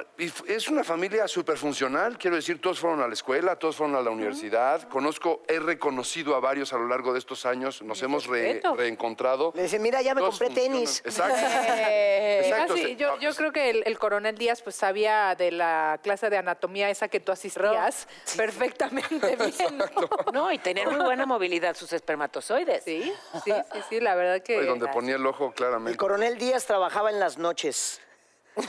es una familia súper funcional, quiero decir, todos fueron a la escuela, todos fueron a la universidad. Conozco, he reconocido a varios a lo largo de estos años, nos hemos re- reencontrado. Le dicen, mira, ya me Todos compré funcionan. tenis. Exacto. Eh, Exacto, ah, sí, sí. yo, yo creo que el, el coronel Díaz pues sabía de la clase de anatomía esa que tú asistías perfectamente bien. ¿no? No, y tener muy buena movilidad sus espermatozoides. Sí, sí, sí, sí, la verdad que... Oye, donde ponía el ojo El claramente. coronel Díaz trabajaba en las noches.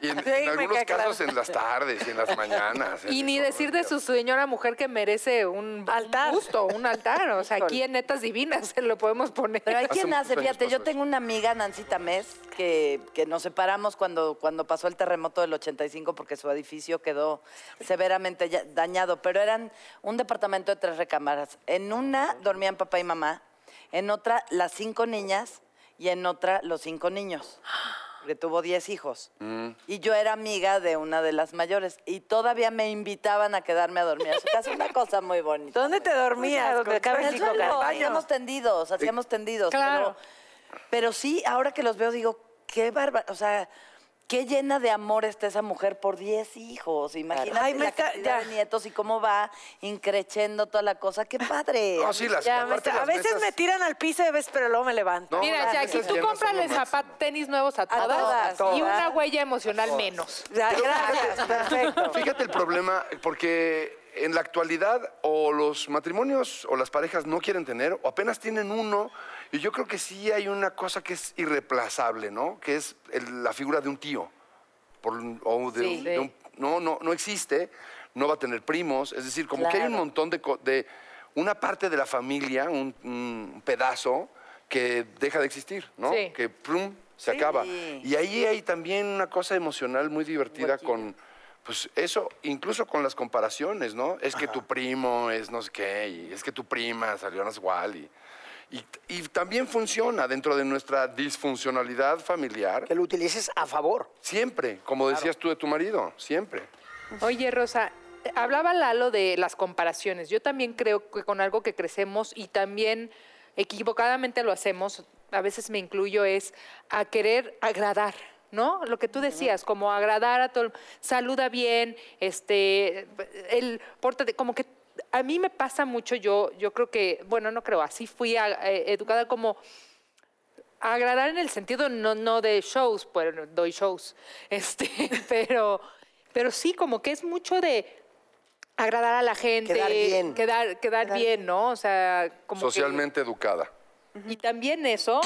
Y en, Sí, en me algunos claro. casos en las tardes y en las mañanas. Y ni decir de su señora mujer que merece un Altar. un busto, un altar. O sea, aquí en Netas Divinas se lo podemos poner. Pero hay Hace quien hace, fíjate, yo tengo una amiga, Nancy Tamés, que, que nos separamos cuando, cuando pasó el terremoto del 85 porque su edificio quedó severamente dañado, pero eran un departamento de tres recámaras. En una dormían papá y mamá, en otra las cinco niñas y en otra los cinco niños. Que tuvo 10 hijos. Mm. Y yo era amiga de una de las mayores. Y todavía me invitaban a quedarme a dormir a su casa. Una cosa muy bonita. ¿Dónde te dormías? En el suelo, hacíamos tendidos, hacíamos tendidos. Claro. Pero, pero sí, ahora que los veo, digo, qué bárbaro. O sea, qué llena de amor está esa mujer por 10 hijos. Imagínate Ay, me la está- cantidad ya. de nietos y cómo va increchendo toda la cosa. Qué padre. No, sí, las, Ya, me aparte está- a las veces mesas- me tiran al piso y ves, pero luego me levanto. No, Mira, las mesas tú llenas son cómprale lo zapat, máximo. tenis nuevos a todas, todas, y una huella emocional menos. Ya, gracias, perfecto. Fíjate el problema, porque en la actualidad o los matrimonios o las parejas no quieren tener o apenas tienen uno. Y yo creo que sí hay una cosa que es irreemplazable, ¿no? Que es el- la figura de un tío. Por o de, Sí. de un- no, no, no existe, no va a tener primos. Es decir, como que hay un Claro. montón de, de una parte de la familia, un, un pedazo que deja de existir, ¿no? Sí. Que plum, se Sí. acaba. Y ahí hay también una cosa emocional muy divertida con, pues eso, incluso con las comparaciones, ¿no? Es que tu primo es no sé qué, y es que tu prima salió sé igual, y, y, y también funciona dentro de nuestra disfuncionalidad familiar, Que lo utilices a favor. siempre, como decías tú de tu marido, siempre. Oye, Rosa, hablaba Lalo de las comparaciones. Yo también creo que con algo que crecemos y también equivocadamente lo hacemos, a veces me incluyo, es a querer agradar. ¿No? Lo que tú decías, como agradar a todo, el- saluda bien, este, el, pórtate, como que a mí me pasa mucho, yo, yo creo que, bueno, no creo, así fui a- eh, educada como agradar en el sentido no, no de shows, pues doy shows, este, pero, pero sí, como que es mucho de agradar a la gente. Quedar bien. Quedar, quedar bien, ¿no? O sea, como que- Socialmente educada. y también eso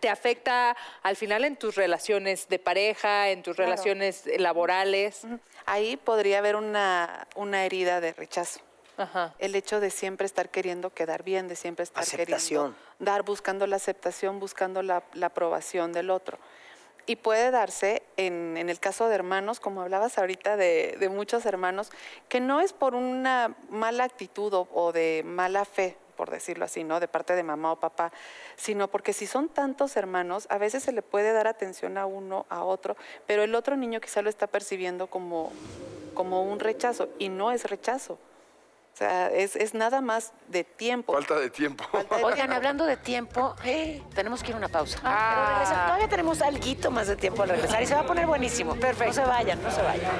te afecta al final en tus relaciones de pareja, en tus relaciones laborales. Ahí podría haber una, una herida de rechazo. Ajá. El hecho de siempre estar queriendo quedar bien, de siempre estar Aceptación. queriendo dar, buscando la aceptación, buscando la, la aprobación del otro. y puede darse en, en el caso de hermanos, como hablabas ahorita de, de muchos hermanos, que no es por una mala actitud o, o de mala fe, por decirlo así, ¿no? De parte de mamá o papá, sino porque si son tantos hermanos, a veces se le puede dar atención a uno, a otro, pero el otro niño quizá lo está percibiendo como, como un rechazo y no es rechazo. O sea, es, es nada más de tiempo. Falta de tiempo. Oigan, hablando de tiempo, eh, tenemos que ir a una pausa. Ah. Pero regresa- todavía tenemos algo más de tiempo al regresar y se va a poner buenísimo. Perfecto. No se vayan, no se vayan.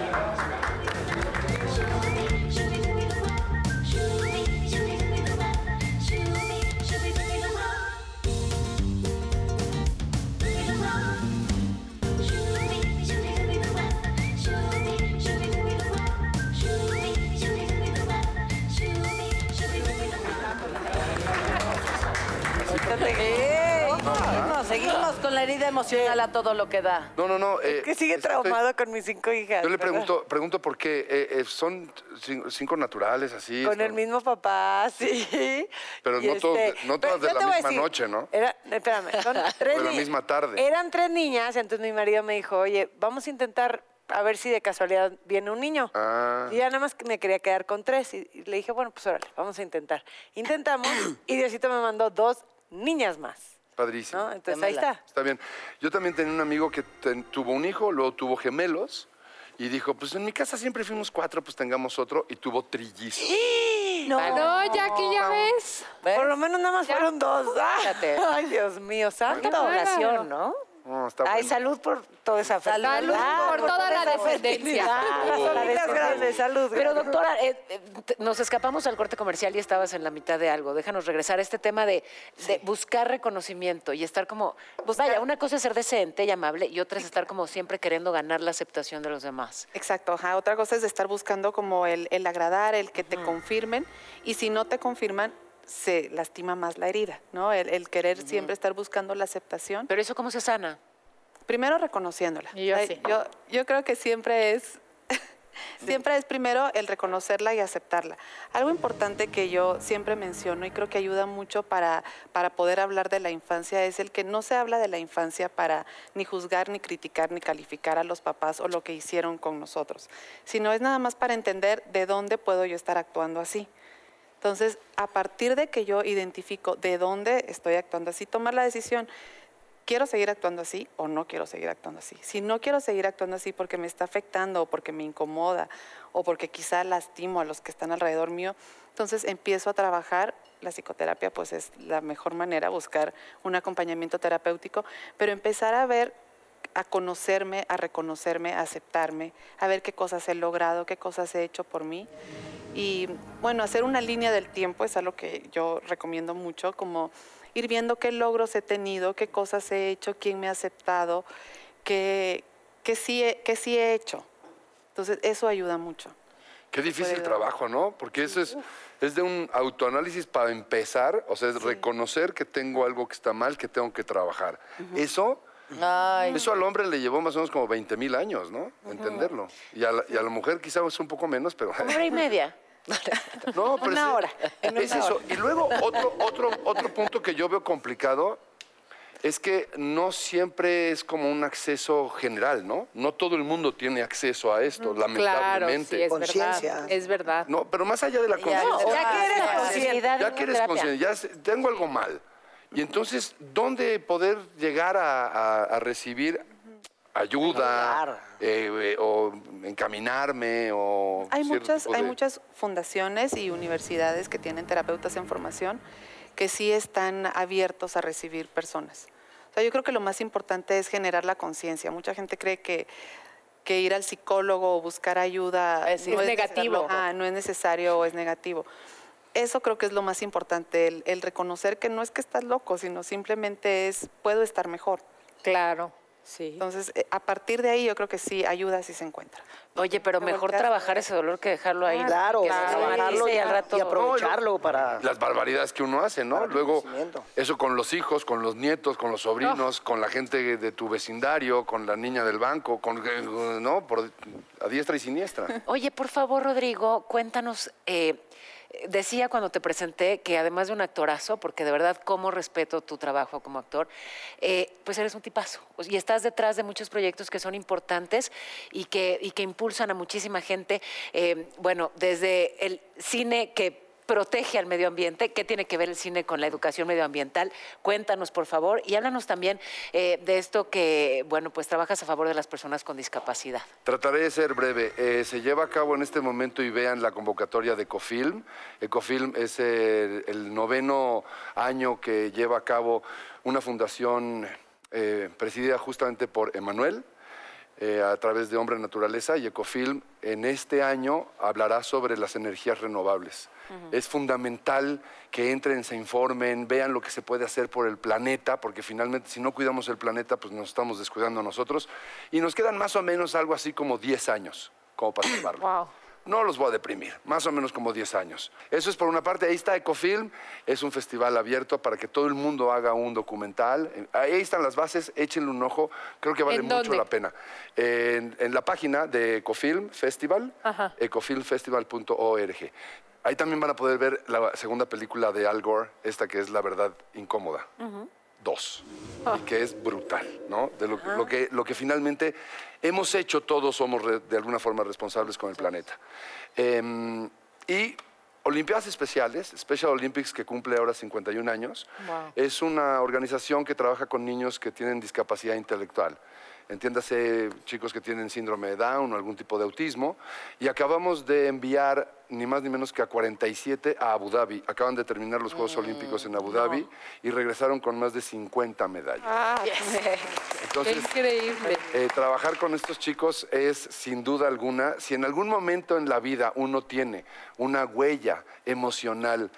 Seguimos, seguimos con la herida emocional a todo lo que da. No, no, no. eh, Que sigue estoy- traumado con mis cinco hijas. Yo le ¿verdad? pregunto, pregunto por qué. eh, eh, son cin- cinco naturales así. Con el ¿no? mismo papá, sí. Pero Y no todos de- no todas pero de yo la te voy a misma noche, ¿no? Era, espérame, son tres de la ni- misma tarde. Eran tres niñas, entonces mi marido me dijo, oye, vamos a intentar a ver si de casualidad viene un niño. Ah. Y ya nada más que me quería quedar con tres. Y, y le dije, bueno, pues órale, vamos a intentar. Intentamos y Diosito me mandó dos niñas más. Padrísimo. ¿no? Entonces ahí está. Está bien. Yo también tenía un amigo que ten- tuvo un hijo, luego tuvo gemelos. Y dijo, pues en mi casa siempre fuimos cuatro, pues tengamos otro. Y tuvo trillizos. No, ya que ya ves. Por lo menos nada más fueron dos. Ay, Dios mío, santo. Qué población, ¿no? No, está Ay, bueno. salud por toda esa fertilidad. Salud por toda la Familias descendencia. grandes, salud. Pero doctora, eh, eh, nos escapamos al corte comercial y estabas en la mitad de algo. Déjanos regresar a este tema de, de buscar reconocimiento y estar como, pues vaya, una cosa es ser decente y amable y otra es estar como siempre queriendo ganar la aceptación de los demás. Exacto, ajá. Otra cosa es estar buscando como el, el agradar, el que te confirmen, y si no te confirman, se lastima más la herida, ¿no? El, el querer siempre estar buscando la aceptación. Pero eso cómo se sana? Primero reconociéndola. Y yo Ay, sí. yo, yo creo que siempre es, siempre es primero el reconocerla y aceptarla. Algo importante que yo siempre menciono y creo que ayuda mucho para, para poder hablar de la infancia es el que no se habla de la infancia para ni juzgar, ni criticar, ni calificar a los papás o lo que hicieron con nosotros, sino es nada más para entender de dónde puedo yo estar actuando así. Entonces, a partir de que yo identifico de dónde estoy actuando así, tomar la decisión, ¿quiero seguir actuando así o no quiero seguir actuando así? Si no quiero seguir actuando así porque me está afectando o porque me incomoda o porque quizá lastimo a los que están alrededor mío, entonces empiezo a trabajar. La psicoterapia pues es la mejor manera, buscar un acompañamiento terapéutico, pero empezar a ver a conocerme, a reconocerme, a aceptarme, a ver qué cosas he logrado, qué cosas he hecho por mí. Y bueno, hacer una línea del tiempo es algo que yo recomiendo mucho, como ir viendo qué logros he tenido, qué cosas he hecho, quién me ha aceptado, qué, qué, sí, he, qué sí he hecho. Entonces, eso ayuda mucho. Qué difícil trabajo, ¿no? Porque eso es, es de un autoanálisis para empezar, o sea, es reconocer que tengo algo que está mal, que tengo que trabajar. Eso, Ay, eso al hombre le llevó más o menos como 20 mil años, ¿no? Entenderlo. Y a, la, y a la mujer quizás un poco menos, pero... Una hora y media. No, pero Una es- hora, Es una eso. Y luego otro, otro, otro punto que yo veo complicado es que no siempre es como un acceso general, ¿no? No todo el mundo tiene acceso a esto, Claro, lamentablemente. sí, es Conciencia. verdad. Es verdad. No, pero más allá de la conciencia. ya que eres consciente, Ya que eres consciente, ya tengo algo mal. Y entonces, ¿dónde poder llegar a, a- a recibir ayuda eh, eh, o encaminarme o Hay muchas, tipo hay de- muchas fundaciones y universidades que tienen terapeutas en formación que sí están abiertos a recibir personas. O sea, yo creo que lo más importante es generar la conciencia. Mucha gente cree que, que ir al psicólogo o buscar ayuda Es no negativo. necesario- ah, no es necesario o es negativo. Eso creo que es lo más importante, el, el reconocer que no es que estás loco, sino simplemente es, puedo estar mejor. Claro, sí. Entonces, eh, a partir de ahí yo creo que sí, ayuda si se encuentra. Oye, pero mejor trabajar ese dolor que dejarlo ahí. Claro, se claro, trabajarlo y al rato. y aprovecharlo para... las barbaridades que uno hace, ¿no? Luego, eso con los hijos, con los nietos, con los sobrinos, con la gente de tu vecindario, con la niña del banco, con, ¿no? Por, a diestra y siniestra. Oye, por favor, Rodrigo, cuéntanos, eh, decía cuando te presenté que además de un actorazo, porque de verdad como respeto tu trabajo como actor, eh, pues eres un tipazo. Y estás detrás de muchos proyectos que son importantes y que, y que impulsan a muchísima gente. eh, bueno, desde el cine que protege al medio ambiente. ¿Qué tiene que ver el cine con la educación medioambiental? Cuéntanos, por favor, y háblanos también eh, de esto que, bueno, pues trabajas a favor de las personas con discapacidad. Trataré de ser breve. Eh, se lleva a cabo en este momento y vean la convocatoria de Ecofilm. Ecofilm es el, noveno año que lleva a cabo una fundación eh, presidida justamente por Emanuel. Eh, a través de Hombre Naturaleza y Ecofilm en este año hablará sobre las energías renovables. Es fundamental que entren, se informen, vean lo que se puede hacer por el planeta, porque finalmente si no cuidamos el planeta, pues nos estamos descuidando nosotros. Y nos quedan más o menos algo así como 10 años como para salvarlo. Wow. No los voy a deprimir, más o menos como 10 años. Eso es por una parte. Ahí está Ecofilm, es un festival abierto para que todo el mundo haga un documental. Ahí están las bases, échenle un ojo, creo que vale ¿En mucho la pena. En, en la página de Ecofilm Festival, Ajá. ecofilmfestival.org. Ahí también van a poder ver la segunda película de Al Gore, esta que es La Verdad Incómoda. Dos. Y que es brutal, ¿no? De lo, lo que, lo que finalmente hemos hecho, todos somos re- de alguna forma responsables con el planeta. Em, y Olimpiadas Especiales, Special Olympics, que cumple ahora 51 años, Wow. es una organización que trabaja con niños que tienen discapacidad intelectual. Entiéndase, chicos que tienen síndrome de Down o algún tipo de autismo. Y acabamos de enviar ni más ni menos que a 47 a Abu Dhabi. Acaban de terminar los Juegos Olímpicos en Abu Dhabi y regresaron con más de 50 medallas. Ah, qué Entonces, increíble. eh, trabajar con estos chicos es, sin duda alguna, si en algún momento en la vida uno tiene una huella emocional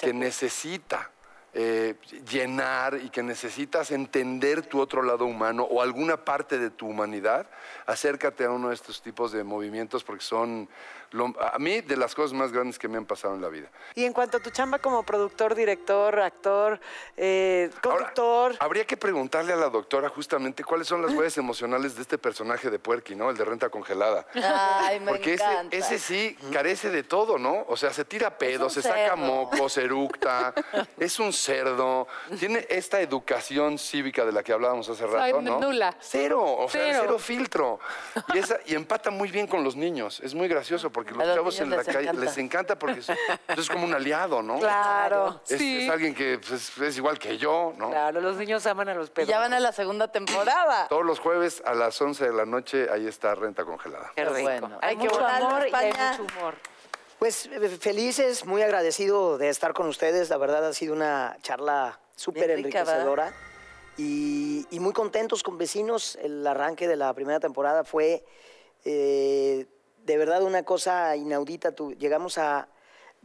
que necesita eh, llenar y que necesitas entender tu otro lado humano o alguna parte de tu humanidad, acércate a uno de estos tipos de movimientos porque son, lo- a mí, de las cosas más grandes que me han pasado en la vida. Y en cuanto a tu chamba como productor, director, actor, eh, Ahora, conductor, habría que preguntarle a la doctora justamente cuáles son las huellas emocionales de este personaje de Puerky, ¿no? El de renta congelada. Ay, me Porque ese, encanta. ese sí carece de todo, ¿no? O sea, se tira pedo, se saca moco, se eructa, es un cerdo, tiene esta educación cívica de la que hablábamos hace rato, ¿no? nula. Cero, o sea, Cero. cero filtro. Y, esa, y empata muy bien con los niños. Es muy gracioso porque los, chavos en la les calle encanta. les encanta porque es, es como un aliado, ¿no? claro. Es, Sí. es alguien que pues, es igual que yo, ¿no? Claro, los niños aman a los Y pedos. ya van a la segunda temporada. Todos los jueves a las 11 de la noche ahí está renta congelada. Qué rico. bueno. Hay mucho bueno. amor y hay mucho humor. Pues eh, felices, muy agradecido de estar con ustedes. La verdad ha sido una charla súper enriquecedora. Y, y muy contentos con vecinos. El arranque de la primera temporada fue eh, de verdad una cosa inaudita. Tu- llegamos a.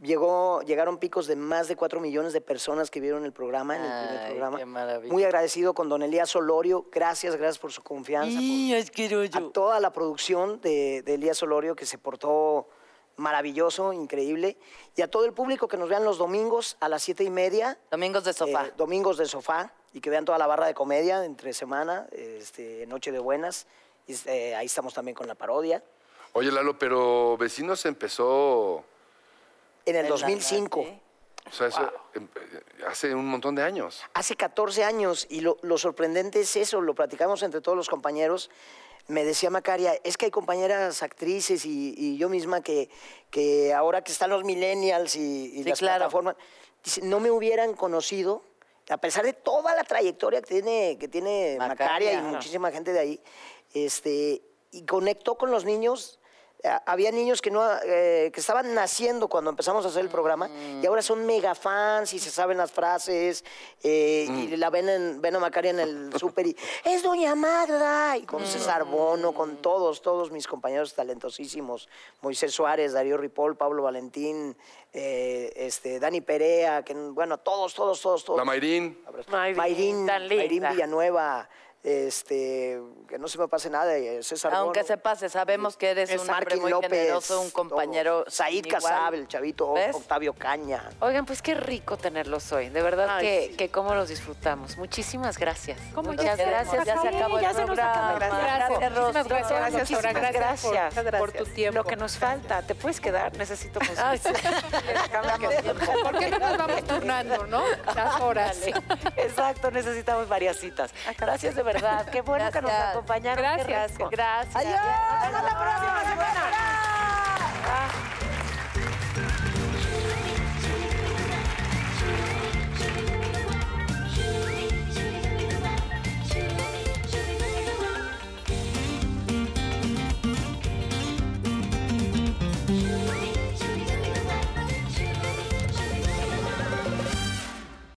Llegó, llegaron picos de más de 4 millones de personas que vieron el programa, en el primer programa. qué maravilla. Muy agradecido con don Elías Solorio. Gracias, gracias por su confianza. por- Y asqueroso. a toda la producción de, de Elías Solorio que se portó maravilloso, increíble, y a todo el público que nos vean los domingos a las siete y media. Domingos de sofá. eh, domingos de sofá, y que vean toda la barra de comedia entre semana, este, Noche de Buenas. eh, ahí estamos también con la parodia. Oye, Lalo, pero Vecinos empezó, En el En la 2005. radio. o sea, eso, em- eh, hace un montón de años. Hace 14 años, y lo, lo sorprendente es eso, lo platicamos entre todos los compañeros. Me decía Macaria, es que hay compañeras actrices y, y yo misma que, que ahora que están los millennials y, y Sí, las claro. plataformas, dice, no me hubieran conocido, a pesar de toda la trayectoria que tiene, que tiene Macaria. Macaria, y Ajá. muchísima gente de ahí, este, y conectó con los niños. Había niños que no eh, que estaban naciendo cuando empezamos a hacer el programa y ahora son mega fans y se saben las frases eh, y la ven en, ven a Macaria en el súper y es Doña Magda y con César Bono, con todos, todos mis compañeros talentosísimos, Moisés Suárez, Darío Ripoll, Pablo Valentín, eh, este, Dani Perea, que bueno, todos, todos, todos, todos. La Mayrín, Mayrín, Mayrín. Mayrín Villanueva, Este, que no se me pase nada, César Aunque Bono, se pase, sabemos que eres un hombre muy López, generoso, un compañero. Said Casab, el chavito ¿Ves? Octavio Caña. Oigan, pues qué rico tenerlos hoy. De verdad Ay, que, sí. que cómo los disfrutamos. Muchísimas gracias. ¿Cómo Muchas gracias. Ya se acabó el ya se nos acabó. programa. Gracias, muchísimas gracias, Gracias, por- gracias. por, tu tiempo. Lo que nos falta, ¿te puedes quedar? Necesito Ay, sí. ¿Por qué no nos vamos turnando, no? Las horas. Exacto, necesitamos varias citas. Gracias de verdad. Qué bueno que nos Gracias. acompañaron. Gracias, gracias. ¡Adiós! ¡Hasta la próxima semana!